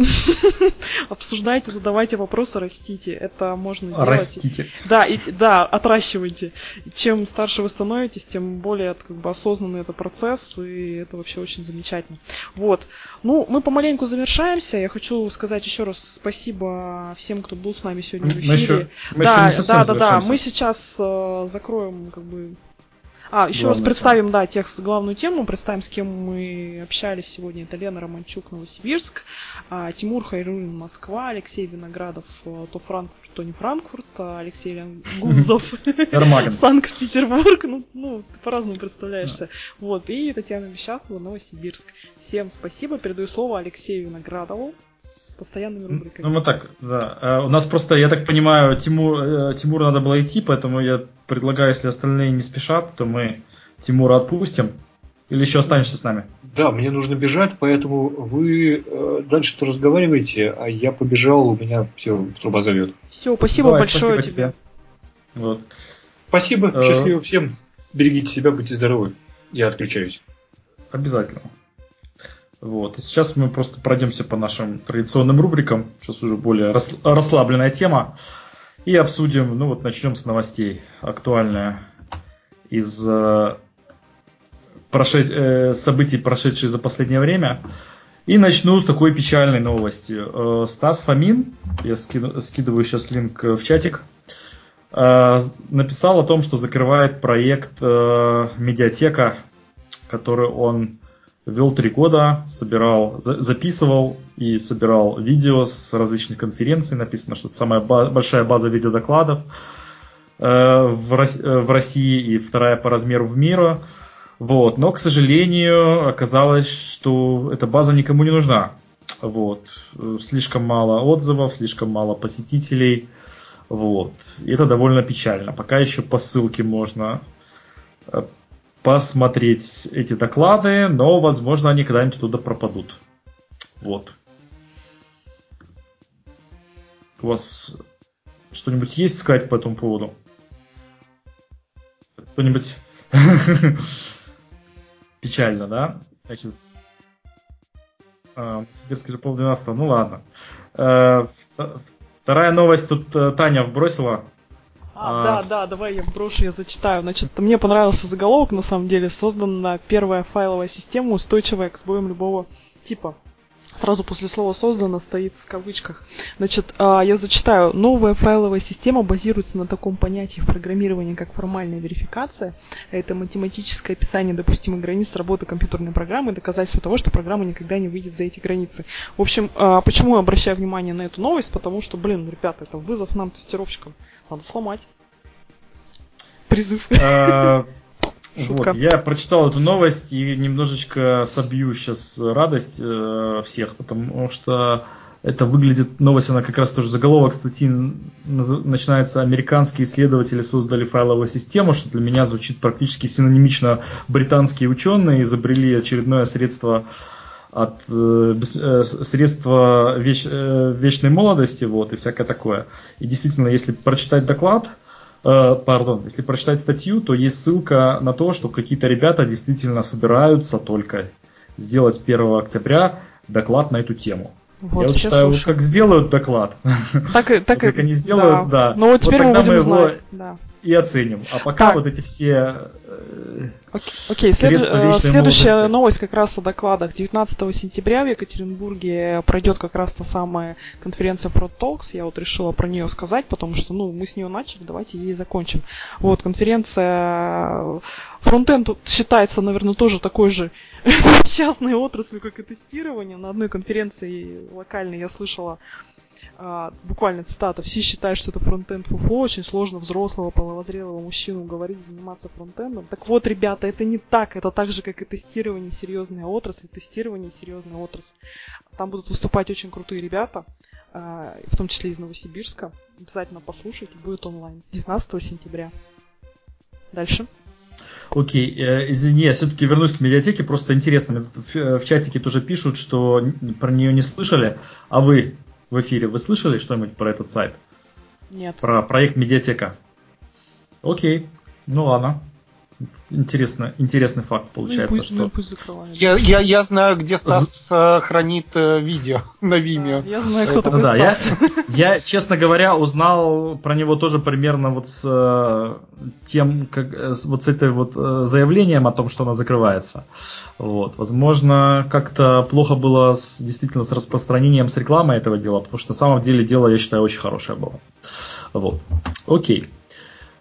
обсуждайте, задавайте вопросы, растите. Это можно делать. Растите. Да, и, да, отращивайте. Чем старше вы становитесь, тем более как бы осознанный это процесс, и это вообще очень замечательно. Вот. Ну, мы помаленьку завершаемся. Я хочу сказать еще раз спасибо всем, кто был с нами сегодня в эфире. Мы да, да, да, да. Мы сейчас э, закроем как бы. А, еще раз представим, да, тех главную тему, представим, с кем мы общались сегодня. Это Лена Романчук, Новосибирск, а, Тимур Хайрулин, Москва, Алексей Виноградов, э, то Франкфурт, то не Франкфурт, а Алексей Лянгузов, Санкт-Петербург, ну, ну, по-разному представляешься. Вот, и Татьяна Вещасова, Новосибирск. Всем спасибо, передаю слово Алексею Виноградову постоянными рубриками. Ну, мы так, да. А у нас просто, я так понимаю, Тимур, э, Тимуру надо было идти, поэтому я предлагаю, если остальные не спешат, то мы Тимура отпустим. Или еще останешься с нами? Да, мне нужно бежать, поэтому вы э, дальше-то разговариваете, а я побежал, у меня все труба зовет. Все, спасибо Давай, большое спасибо тебе. тебе. Вот. Спасибо, э... счастливо всем. Берегите себя, будьте здоровы. Я отключаюсь. Обязательно. Вот. И сейчас мы просто пройдемся по нашим традиционным рубрикам. Сейчас уже более расслабленная тема. И обсудим, ну вот начнем с новостей. Актуальная из э, прошед... э, событий, прошедших за последнее время. И начну с такой печальной новости. Э, Стас Фомин, я ски... скидываю сейчас линк в чатик, э, написал о том, что закрывает проект э, медиатека, который он Вел три года, собирал, записывал и собирал видео с различных конференций. Написано, что это самая большая база видеодокладов э, в, России и вторая по размеру в мире. Вот. Но, к сожалению, оказалось, что эта база никому не нужна. Вот. Слишком мало отзывов, слишком мало посетителей. Вот. И это довольно печально. Пока еще по ссылке можно э, посмотреть эти доклады, но, возможно, они когда-нибудь туда пропадут. Вот. У вас что-нибудь есть сказать по этому поводу? Кто-нибудь... Печально, да? Значит, а, Сибирский же полдвенадцатого, ну ладно. Э, вторая новость тут э, Таня вбросила. А, а, да, да, давай я брошу, я зачитаю. Значит, мне понравился заголовок, на самом деле. Создана первая файловая система, устойчивая к сбоям любого типа сразу после слова «создано» стоит в кавычках. Значит, а, я зачитаю. Новая файловая система базируется на таком понятии в программировании, как формальная верификация. Это математическое описание допустимых границ работы компьютерной программы доказательство того, что программа никогда не выйдет за эти границы. В общем, а, почему я обращаю внимание на эту новость? Потому что, блин, ребята, это вызов нам, тестировщикам. Надо сломать. Призыв. А, Шутка. Вот, я прочитал эту новость и немножечко собью сейчас радость э, всех, потому что это выглядит, новость, она как раз тоже заголовок статьи начинается «Американские исследователи создали файловую систему», что для меня звучит практически синонимично «британские ученые изобрели очередное средство от э, э, средства веч, э, вечной молодости, вот, и всякое такое. И действительно, если прочитать доклад, Э, пардон, если прочитать статью, то есть ссылка на то, что какие-то ребята действительно собираются только сделать 1 октября доклад на эту тему. Вот, Я считаю, слушаю. как сделают доклад, так, так, вот как они сделают, да. да. Ну вот теперь вот мы будем мы знать. Да. И оценим. А пока так. вот эти все э, Окей, След... Э, следующая молодости. новость как раз о докладах. 19 сентября в Екатеринбурге пройдет как раз та самая конференция Fraud Talks. Я вот решила про нее сказать, потому что ну, мы с нее начали, давайте ей закончим. Вот, конференция фронтенд считается, наверное, тоже такой же частной отраслью, как и тестирование. На одной конференции локальной я слышала а, буквально цитата, все считают, что это фронтенд фуфло, очень сложно взрослого, половозрелого мужчину говорить, заниматься фронтендом. Так вот, ребята, это не так, это так же, как и тестирование серьезная отрасль, тестирование серьезная отрасль. Там будут выступать очень крутые ребята, а, в том числе из Новосибирска. Обязательно послушайте, будет онлайн. 19 сентября. Дальше. Окей, э, извини, я все-таки вернусь к медиатеке, просто интересно, в, в чатике тоже пишут, что про нее не слышали, а вы в эфире. Вы слышали что-нибудь про этот сайт? Нет. Про проект Медиатека? Окей, ну ладно. Интересно, интересный факт получается, ну, пусть, что... Ну, пусть я, я, я знаю, где Стас З... хранит э, видео на Vimeo. Да, я знаю, кто такой да, Стас. Я, я, честно говоря, узнал про него тоже примерно вот с э, тем, как, с, вот с этой вот э, заявлением о том, что она закрывается. Вот. Возможно, как-то плохо было с, действительно с распространением, с рекламой этого дела, потому что на самом деле дело, я считаю, очень хорошее было. Вот. Окей.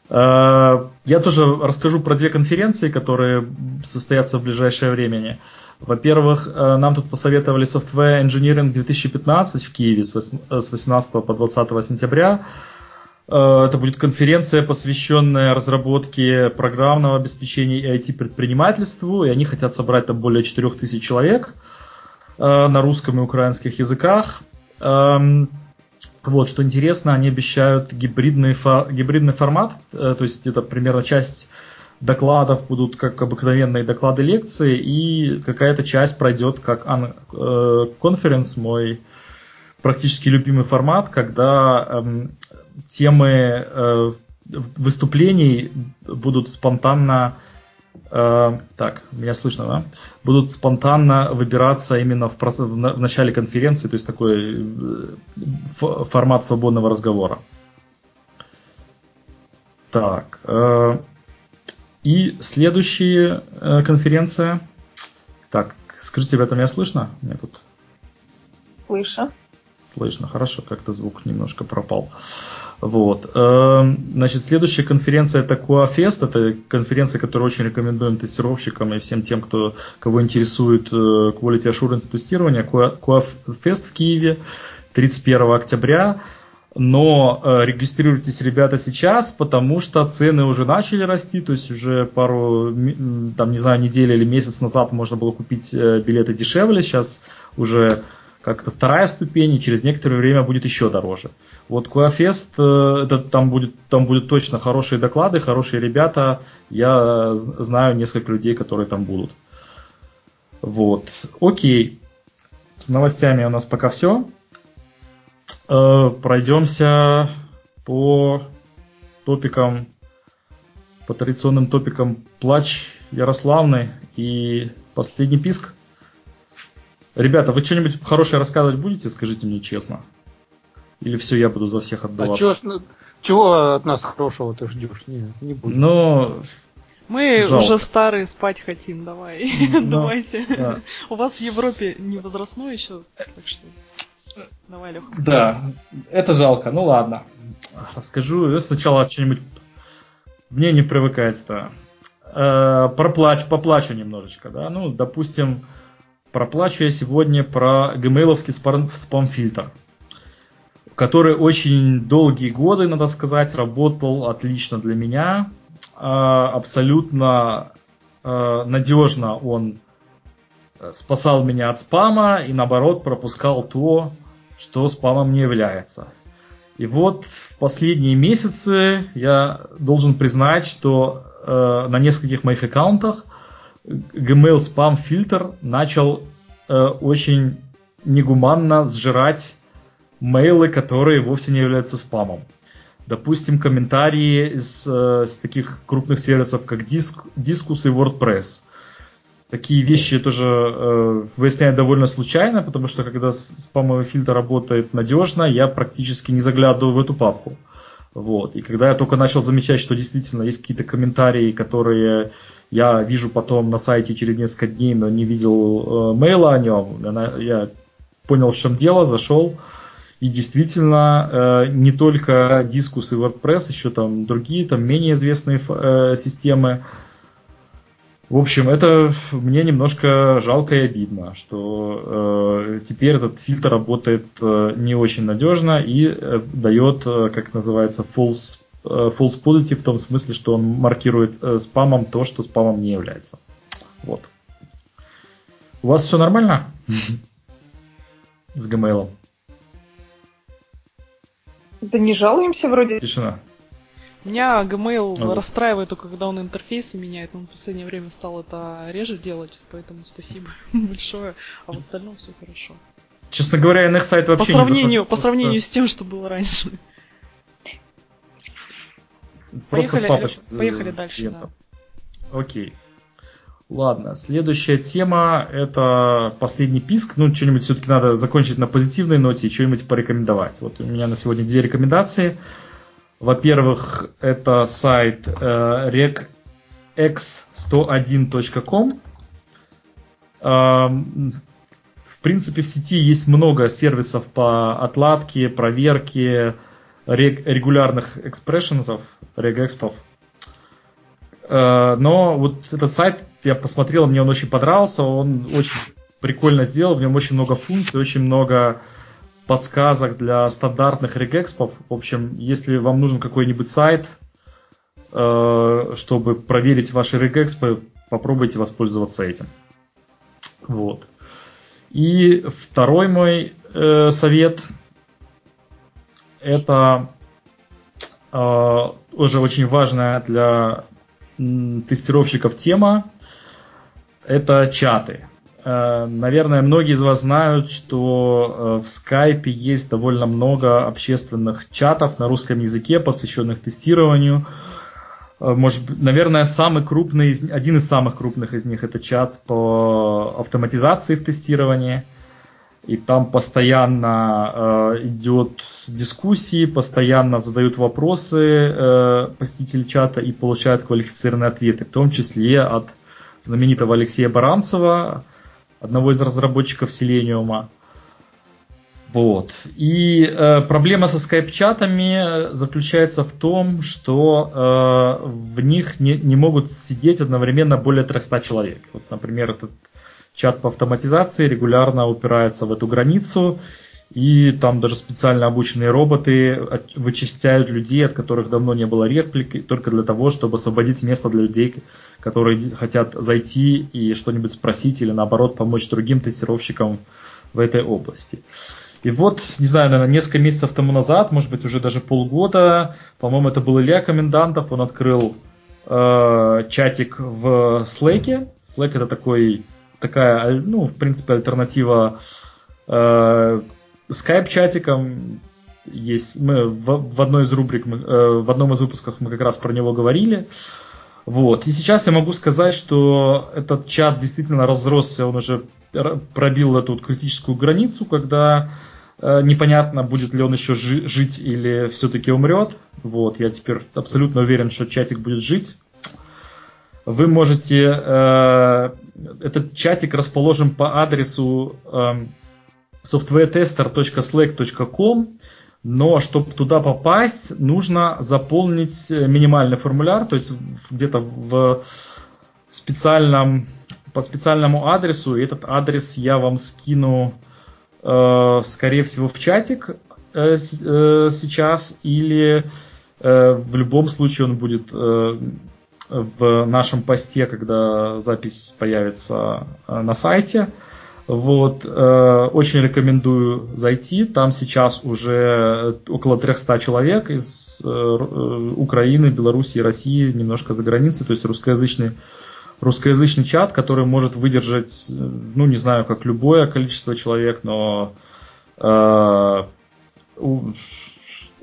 Э, я тоже расскажу про две конференции, которые состоятся в ближайшее время. Во-первых, э, нам тут посоветовали Software Engineering 2015 в Киеве с 18 по 20 сентября. Э, это будет конференция, посвященная разработке программного обеспечения и IT-предпринимательству, и они хотят собрать там более 4000 человек на русском и украинских языках. Вот, что интересно, они обещают гибридный, фо- гибридный формат, э, то есть это примерно часть докладов будут как обыкновенные доклады лекции, и какая-то часть пройдет как э, конференц, мой практически любимый формат, когда э, темы э, выступлений будут спонтанно Э, так, меня слышно, да? Будут спонтанно выбираться именно в, процесс, в начале конференции, то есть такой э, формат свободного разговора. Так. Э, и следующая конференция. Так, скажите, ребята, меня слышно? Меня тут... Слышу. Слышно, хорошо, как-то звук немножко пропал. Вот. Эм, значит, следующая конференция это QA Это конференция, которую очень рекомендуем тестировщикам и всем тем, кто, кого интересует э, Quality Assurance тестирование. QA в Киеве 31 октября. Но э, регистрируйтесь, ребята, сейчас, потому что цены уже начали расти, то есть уже пару, там, не знаю, неделю или месяц назад можно было купить э, билеты дешевле, сейчас уже как-то вторая ступень, и через некоторое время будет еще дороже. Вот Куафест, э, это, там, будет, там будут точно хорошие доклады, хорошие ребята, я знаю несколько людей, которые там будут. Вот, окей, с новостями у нас пока все. Э, пройдемся по топикам, по традиционным топикам Плач Ярославны и Последний писк. Ребята, вы что-нибудь хорошее рассказывать будете, скажите мне честно? Или все, я буду за всех отдаваться? А чё, чего от нас хорошего ты ждешь? Не, не буду. Ну, мы Жалко. уже старые спать хотим, давай. Ну, Давайте. Да. У вас в Европе не возрастной еще, так что Давай, Леха. Да, это жалко. Ну ладно. Расскажу. Я сначала что-нибудь... Мне не привыкать-то. Э, проплачу, поплачу немножечко, да. Ну, допустим, проплачу я сегодня про гмейловский спам-фильтр, который очень долгие годы, надо сказать, работал отлично для меня. Э, абсолютно э, надежно он спасал меня от спама и наоборот пропускал то, что спамом не является. И вот в последние месяцы я должен признать, что э, на нескольких моих аккаунтах Gmail спам фильтр начал э, очень негуманно сжирать мейлы, которые вовсе не являются спамом. Допустим, комментарии с, э, с таких крупных сервисов, как Disc, Discus и WordPress – Такие вещи тоже э, выясняю довольно случайно, потому что когда спамовый фильтр работает надежно, я практически не заглядываю в эту папку. Вот. И когда я только начал замечать, что действительно есть какие-то комментарии, которые я вижу потом на сайте через несколько дней, но не видел э, мейла о нем, я понял, в чем дело, зашел. И действительно, э, не только Discus и WordPress, еще там другие, там менее известные э, системы в общем, это мне немножко жалко и обидно, что э, теперь этот фильтр работает э, не очень надежно и э, дает, э, как называется, false, false positive в том смысле, что он маркирует э, спамом то, что спамом не является. Вот. У вас все нормально с Gmail? Да не жалуемся вроде. Тишина. Меня Gmail а расстраивает только когда он интерфейсы меняет, но в последнее время стал это реже делать, поэтому спасибо большое. А в остальном все хорошо. Честно говоря, NX сайт вообще по сравнению, не захожу, По сравнению с тем, что было раньше. Просто поехали, папочку поехали дальше, да. Окей. Ладно, следующая тема это последний писк. Ну, что-нибудь все-таки надо закончить на позитивной ноте и что-нибудь порекомендовать. Вот у меня на сегодня две рекомендации. Во-первых, это сайт э, regx101.com. Э, в принципе, в сети есть много сервисов по отладке, проверке регулярных экспрессионсов, регэкспов. Но вот этот сайт, я посмотрел, мне он очень понравился, он очень прикольно сделал, в нем очень много функций, очень много подсказок для стандартных регэкспов. В общем, если вам нужен какой-нибудь сайт, э, чтобы проверить ваши регэкспы, попробуйте воспользоваться этим. Вот. И второй мой э, совет это э, уже очень важная для тестировщиков тема. Это чаты. Э, наверное, многие из вас знают, что э, в Skype есть довольно много общественных чатов на русском языке, посвященных тестированию. Э, может, наверное, самый крупный, один из самых крупных из них это чат по автоматизации в тестировании. И там постоянно э, идет дискуссии, постоянно задают вопросы э, посетители чата и получают квалифицированные ответы, в том числе от знаменитого Алексея Баранцева, одного из разработчиков Selenium. Вот. И э, проблема со скайп-чатами заключается в том, что э, в них не, не могут сидеть одновременно более 300 человек. Вот, например, этот чат по автоматизации регулярно упирается в эту границу, и там даже специально обученные роботы вычищают людей, от которых давно не было реплики, только для того, чтобы освободить место для людей, которые хотят зайти и что-нибудь спросить или наоборот помочь другим тестировщикам в этой области. И вот, не знаю, наверное, несколько месяцев тому назад, может быть, уже даже полгода, по-моему, это был Илья Комендантов, он открыл э, чатик в Slack. Slack это такой, такая, ну, в принципе, альтернатива э, скайп-чатикам. Есть, мы в, в одной из рубрик, мы, э, в одном из выпусков мы как раз про него говорили. Вот. И сейчас я могу сказать, что этот чат действительно разросся, он уже пробил эту вот критическую границу, когда Э, непонятно, будет ли он еще жи- жить или все-таки умрет. Вот, я теперь абсолютно уверен, что чатик будет жить. Вы можете... Э, этот чатик расположен по адресу э, softwaretester.slack.com, но чтобы туда попасть, нужно заполнить минимальный формуляр, то есть где-то в специальном, по специальному адресу. И этот адрес я вам скину Э, скорее всего, в чатик э, э, сейчас, или в любом случае он будет в нашем посте, когда запись появится на сайте. Вот, очень рекомендую зайти. Там сейчас уже около 300 человек из Украины, Беларуси, России, немножко за границей, то есть русскоязычный русскоязычный чат, который может выдержать, ну, не знаю, как любое количество человек, но э,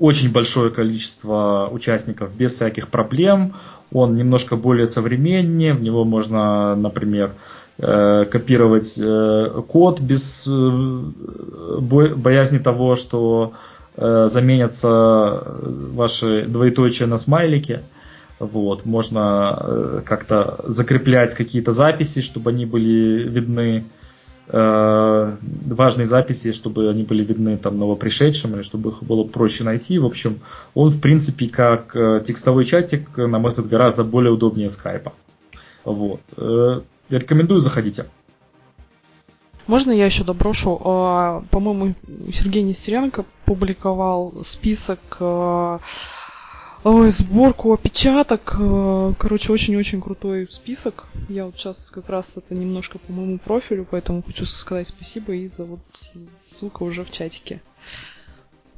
очень большое количество участников без всяких проблем. Он немножко более современнее, в него можно, например, э, копировать э, код без э, боязни того, что заменятся ваши двоеточия на смайлики. Вот, можно как-то закреплять какие-то записи, чтобы они были видны, важные записи, чтобы они были видны там новопришедшим, или чтобы их было проще найти. В общем, он, в принципе, как э, текстовой чатик, на мой взгляд, гораздо более удобнее скайпа. Вот. Э, рекомендую, заходите. Можно я еще доброшу? По-моему, Сергей Нестеренко публиковал список Ой, сборку опечаток. Э, короче, очень-очень крутой список. Я вот сейчас как раз это немножко по моему профилю, поэтому хочу сказать спасибо и за вот ссылка уже в чатике.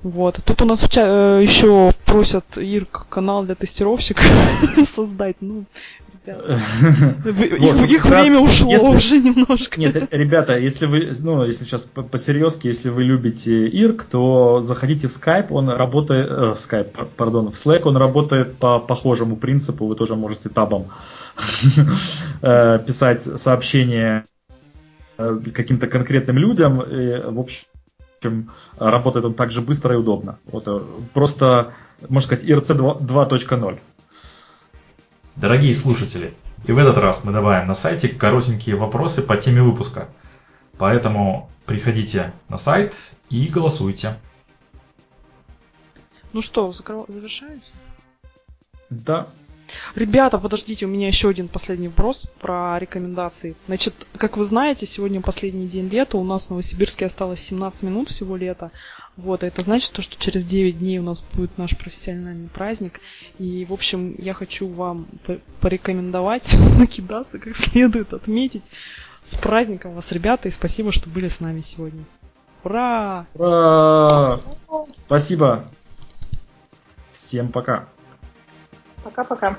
Вот. Тут у нас ча- э, еще просят Ирк канал для тестировщиков создать. Ну, их, время ушло уже немножко. Нет, ребята, если вы, ну, если сейчас по-серьезки, если вы любите IRC, то заходите в Skype, он работает, э, в Skype, пардон, в Slack он работает по похожему принципу, вы тоже можете табом э, писать сообщения э, каким-то конкретным людям, и, в общем, работает он также быстро и удобно. Вот, просто, можно сказать, IRC 2.0. Дорогие слушатели, и в этот раз мы добавим на сайте коротенькие вопросы по теме выпуска. Поэтому приходите на сайт и голосуйте. Ну что, завершаемся? Да. Ребята, подождите, у меня еще один последний вопрос про рекомендации. Значит, как вы знаете, сегодня последний день лета, у нас в Новосибирске осталось 17 минут всего лета. Вот, это значит, то, что через 9 дней у нас будет наш профессиональный праздник. И, в общем, я хочу вам порекомендовать, накидаться как следует, отметить с праздником вас, ребята, и спасибо, что были с нами сегодня. Ура! Ура! Спасибо! Всем пока! Пока-пока.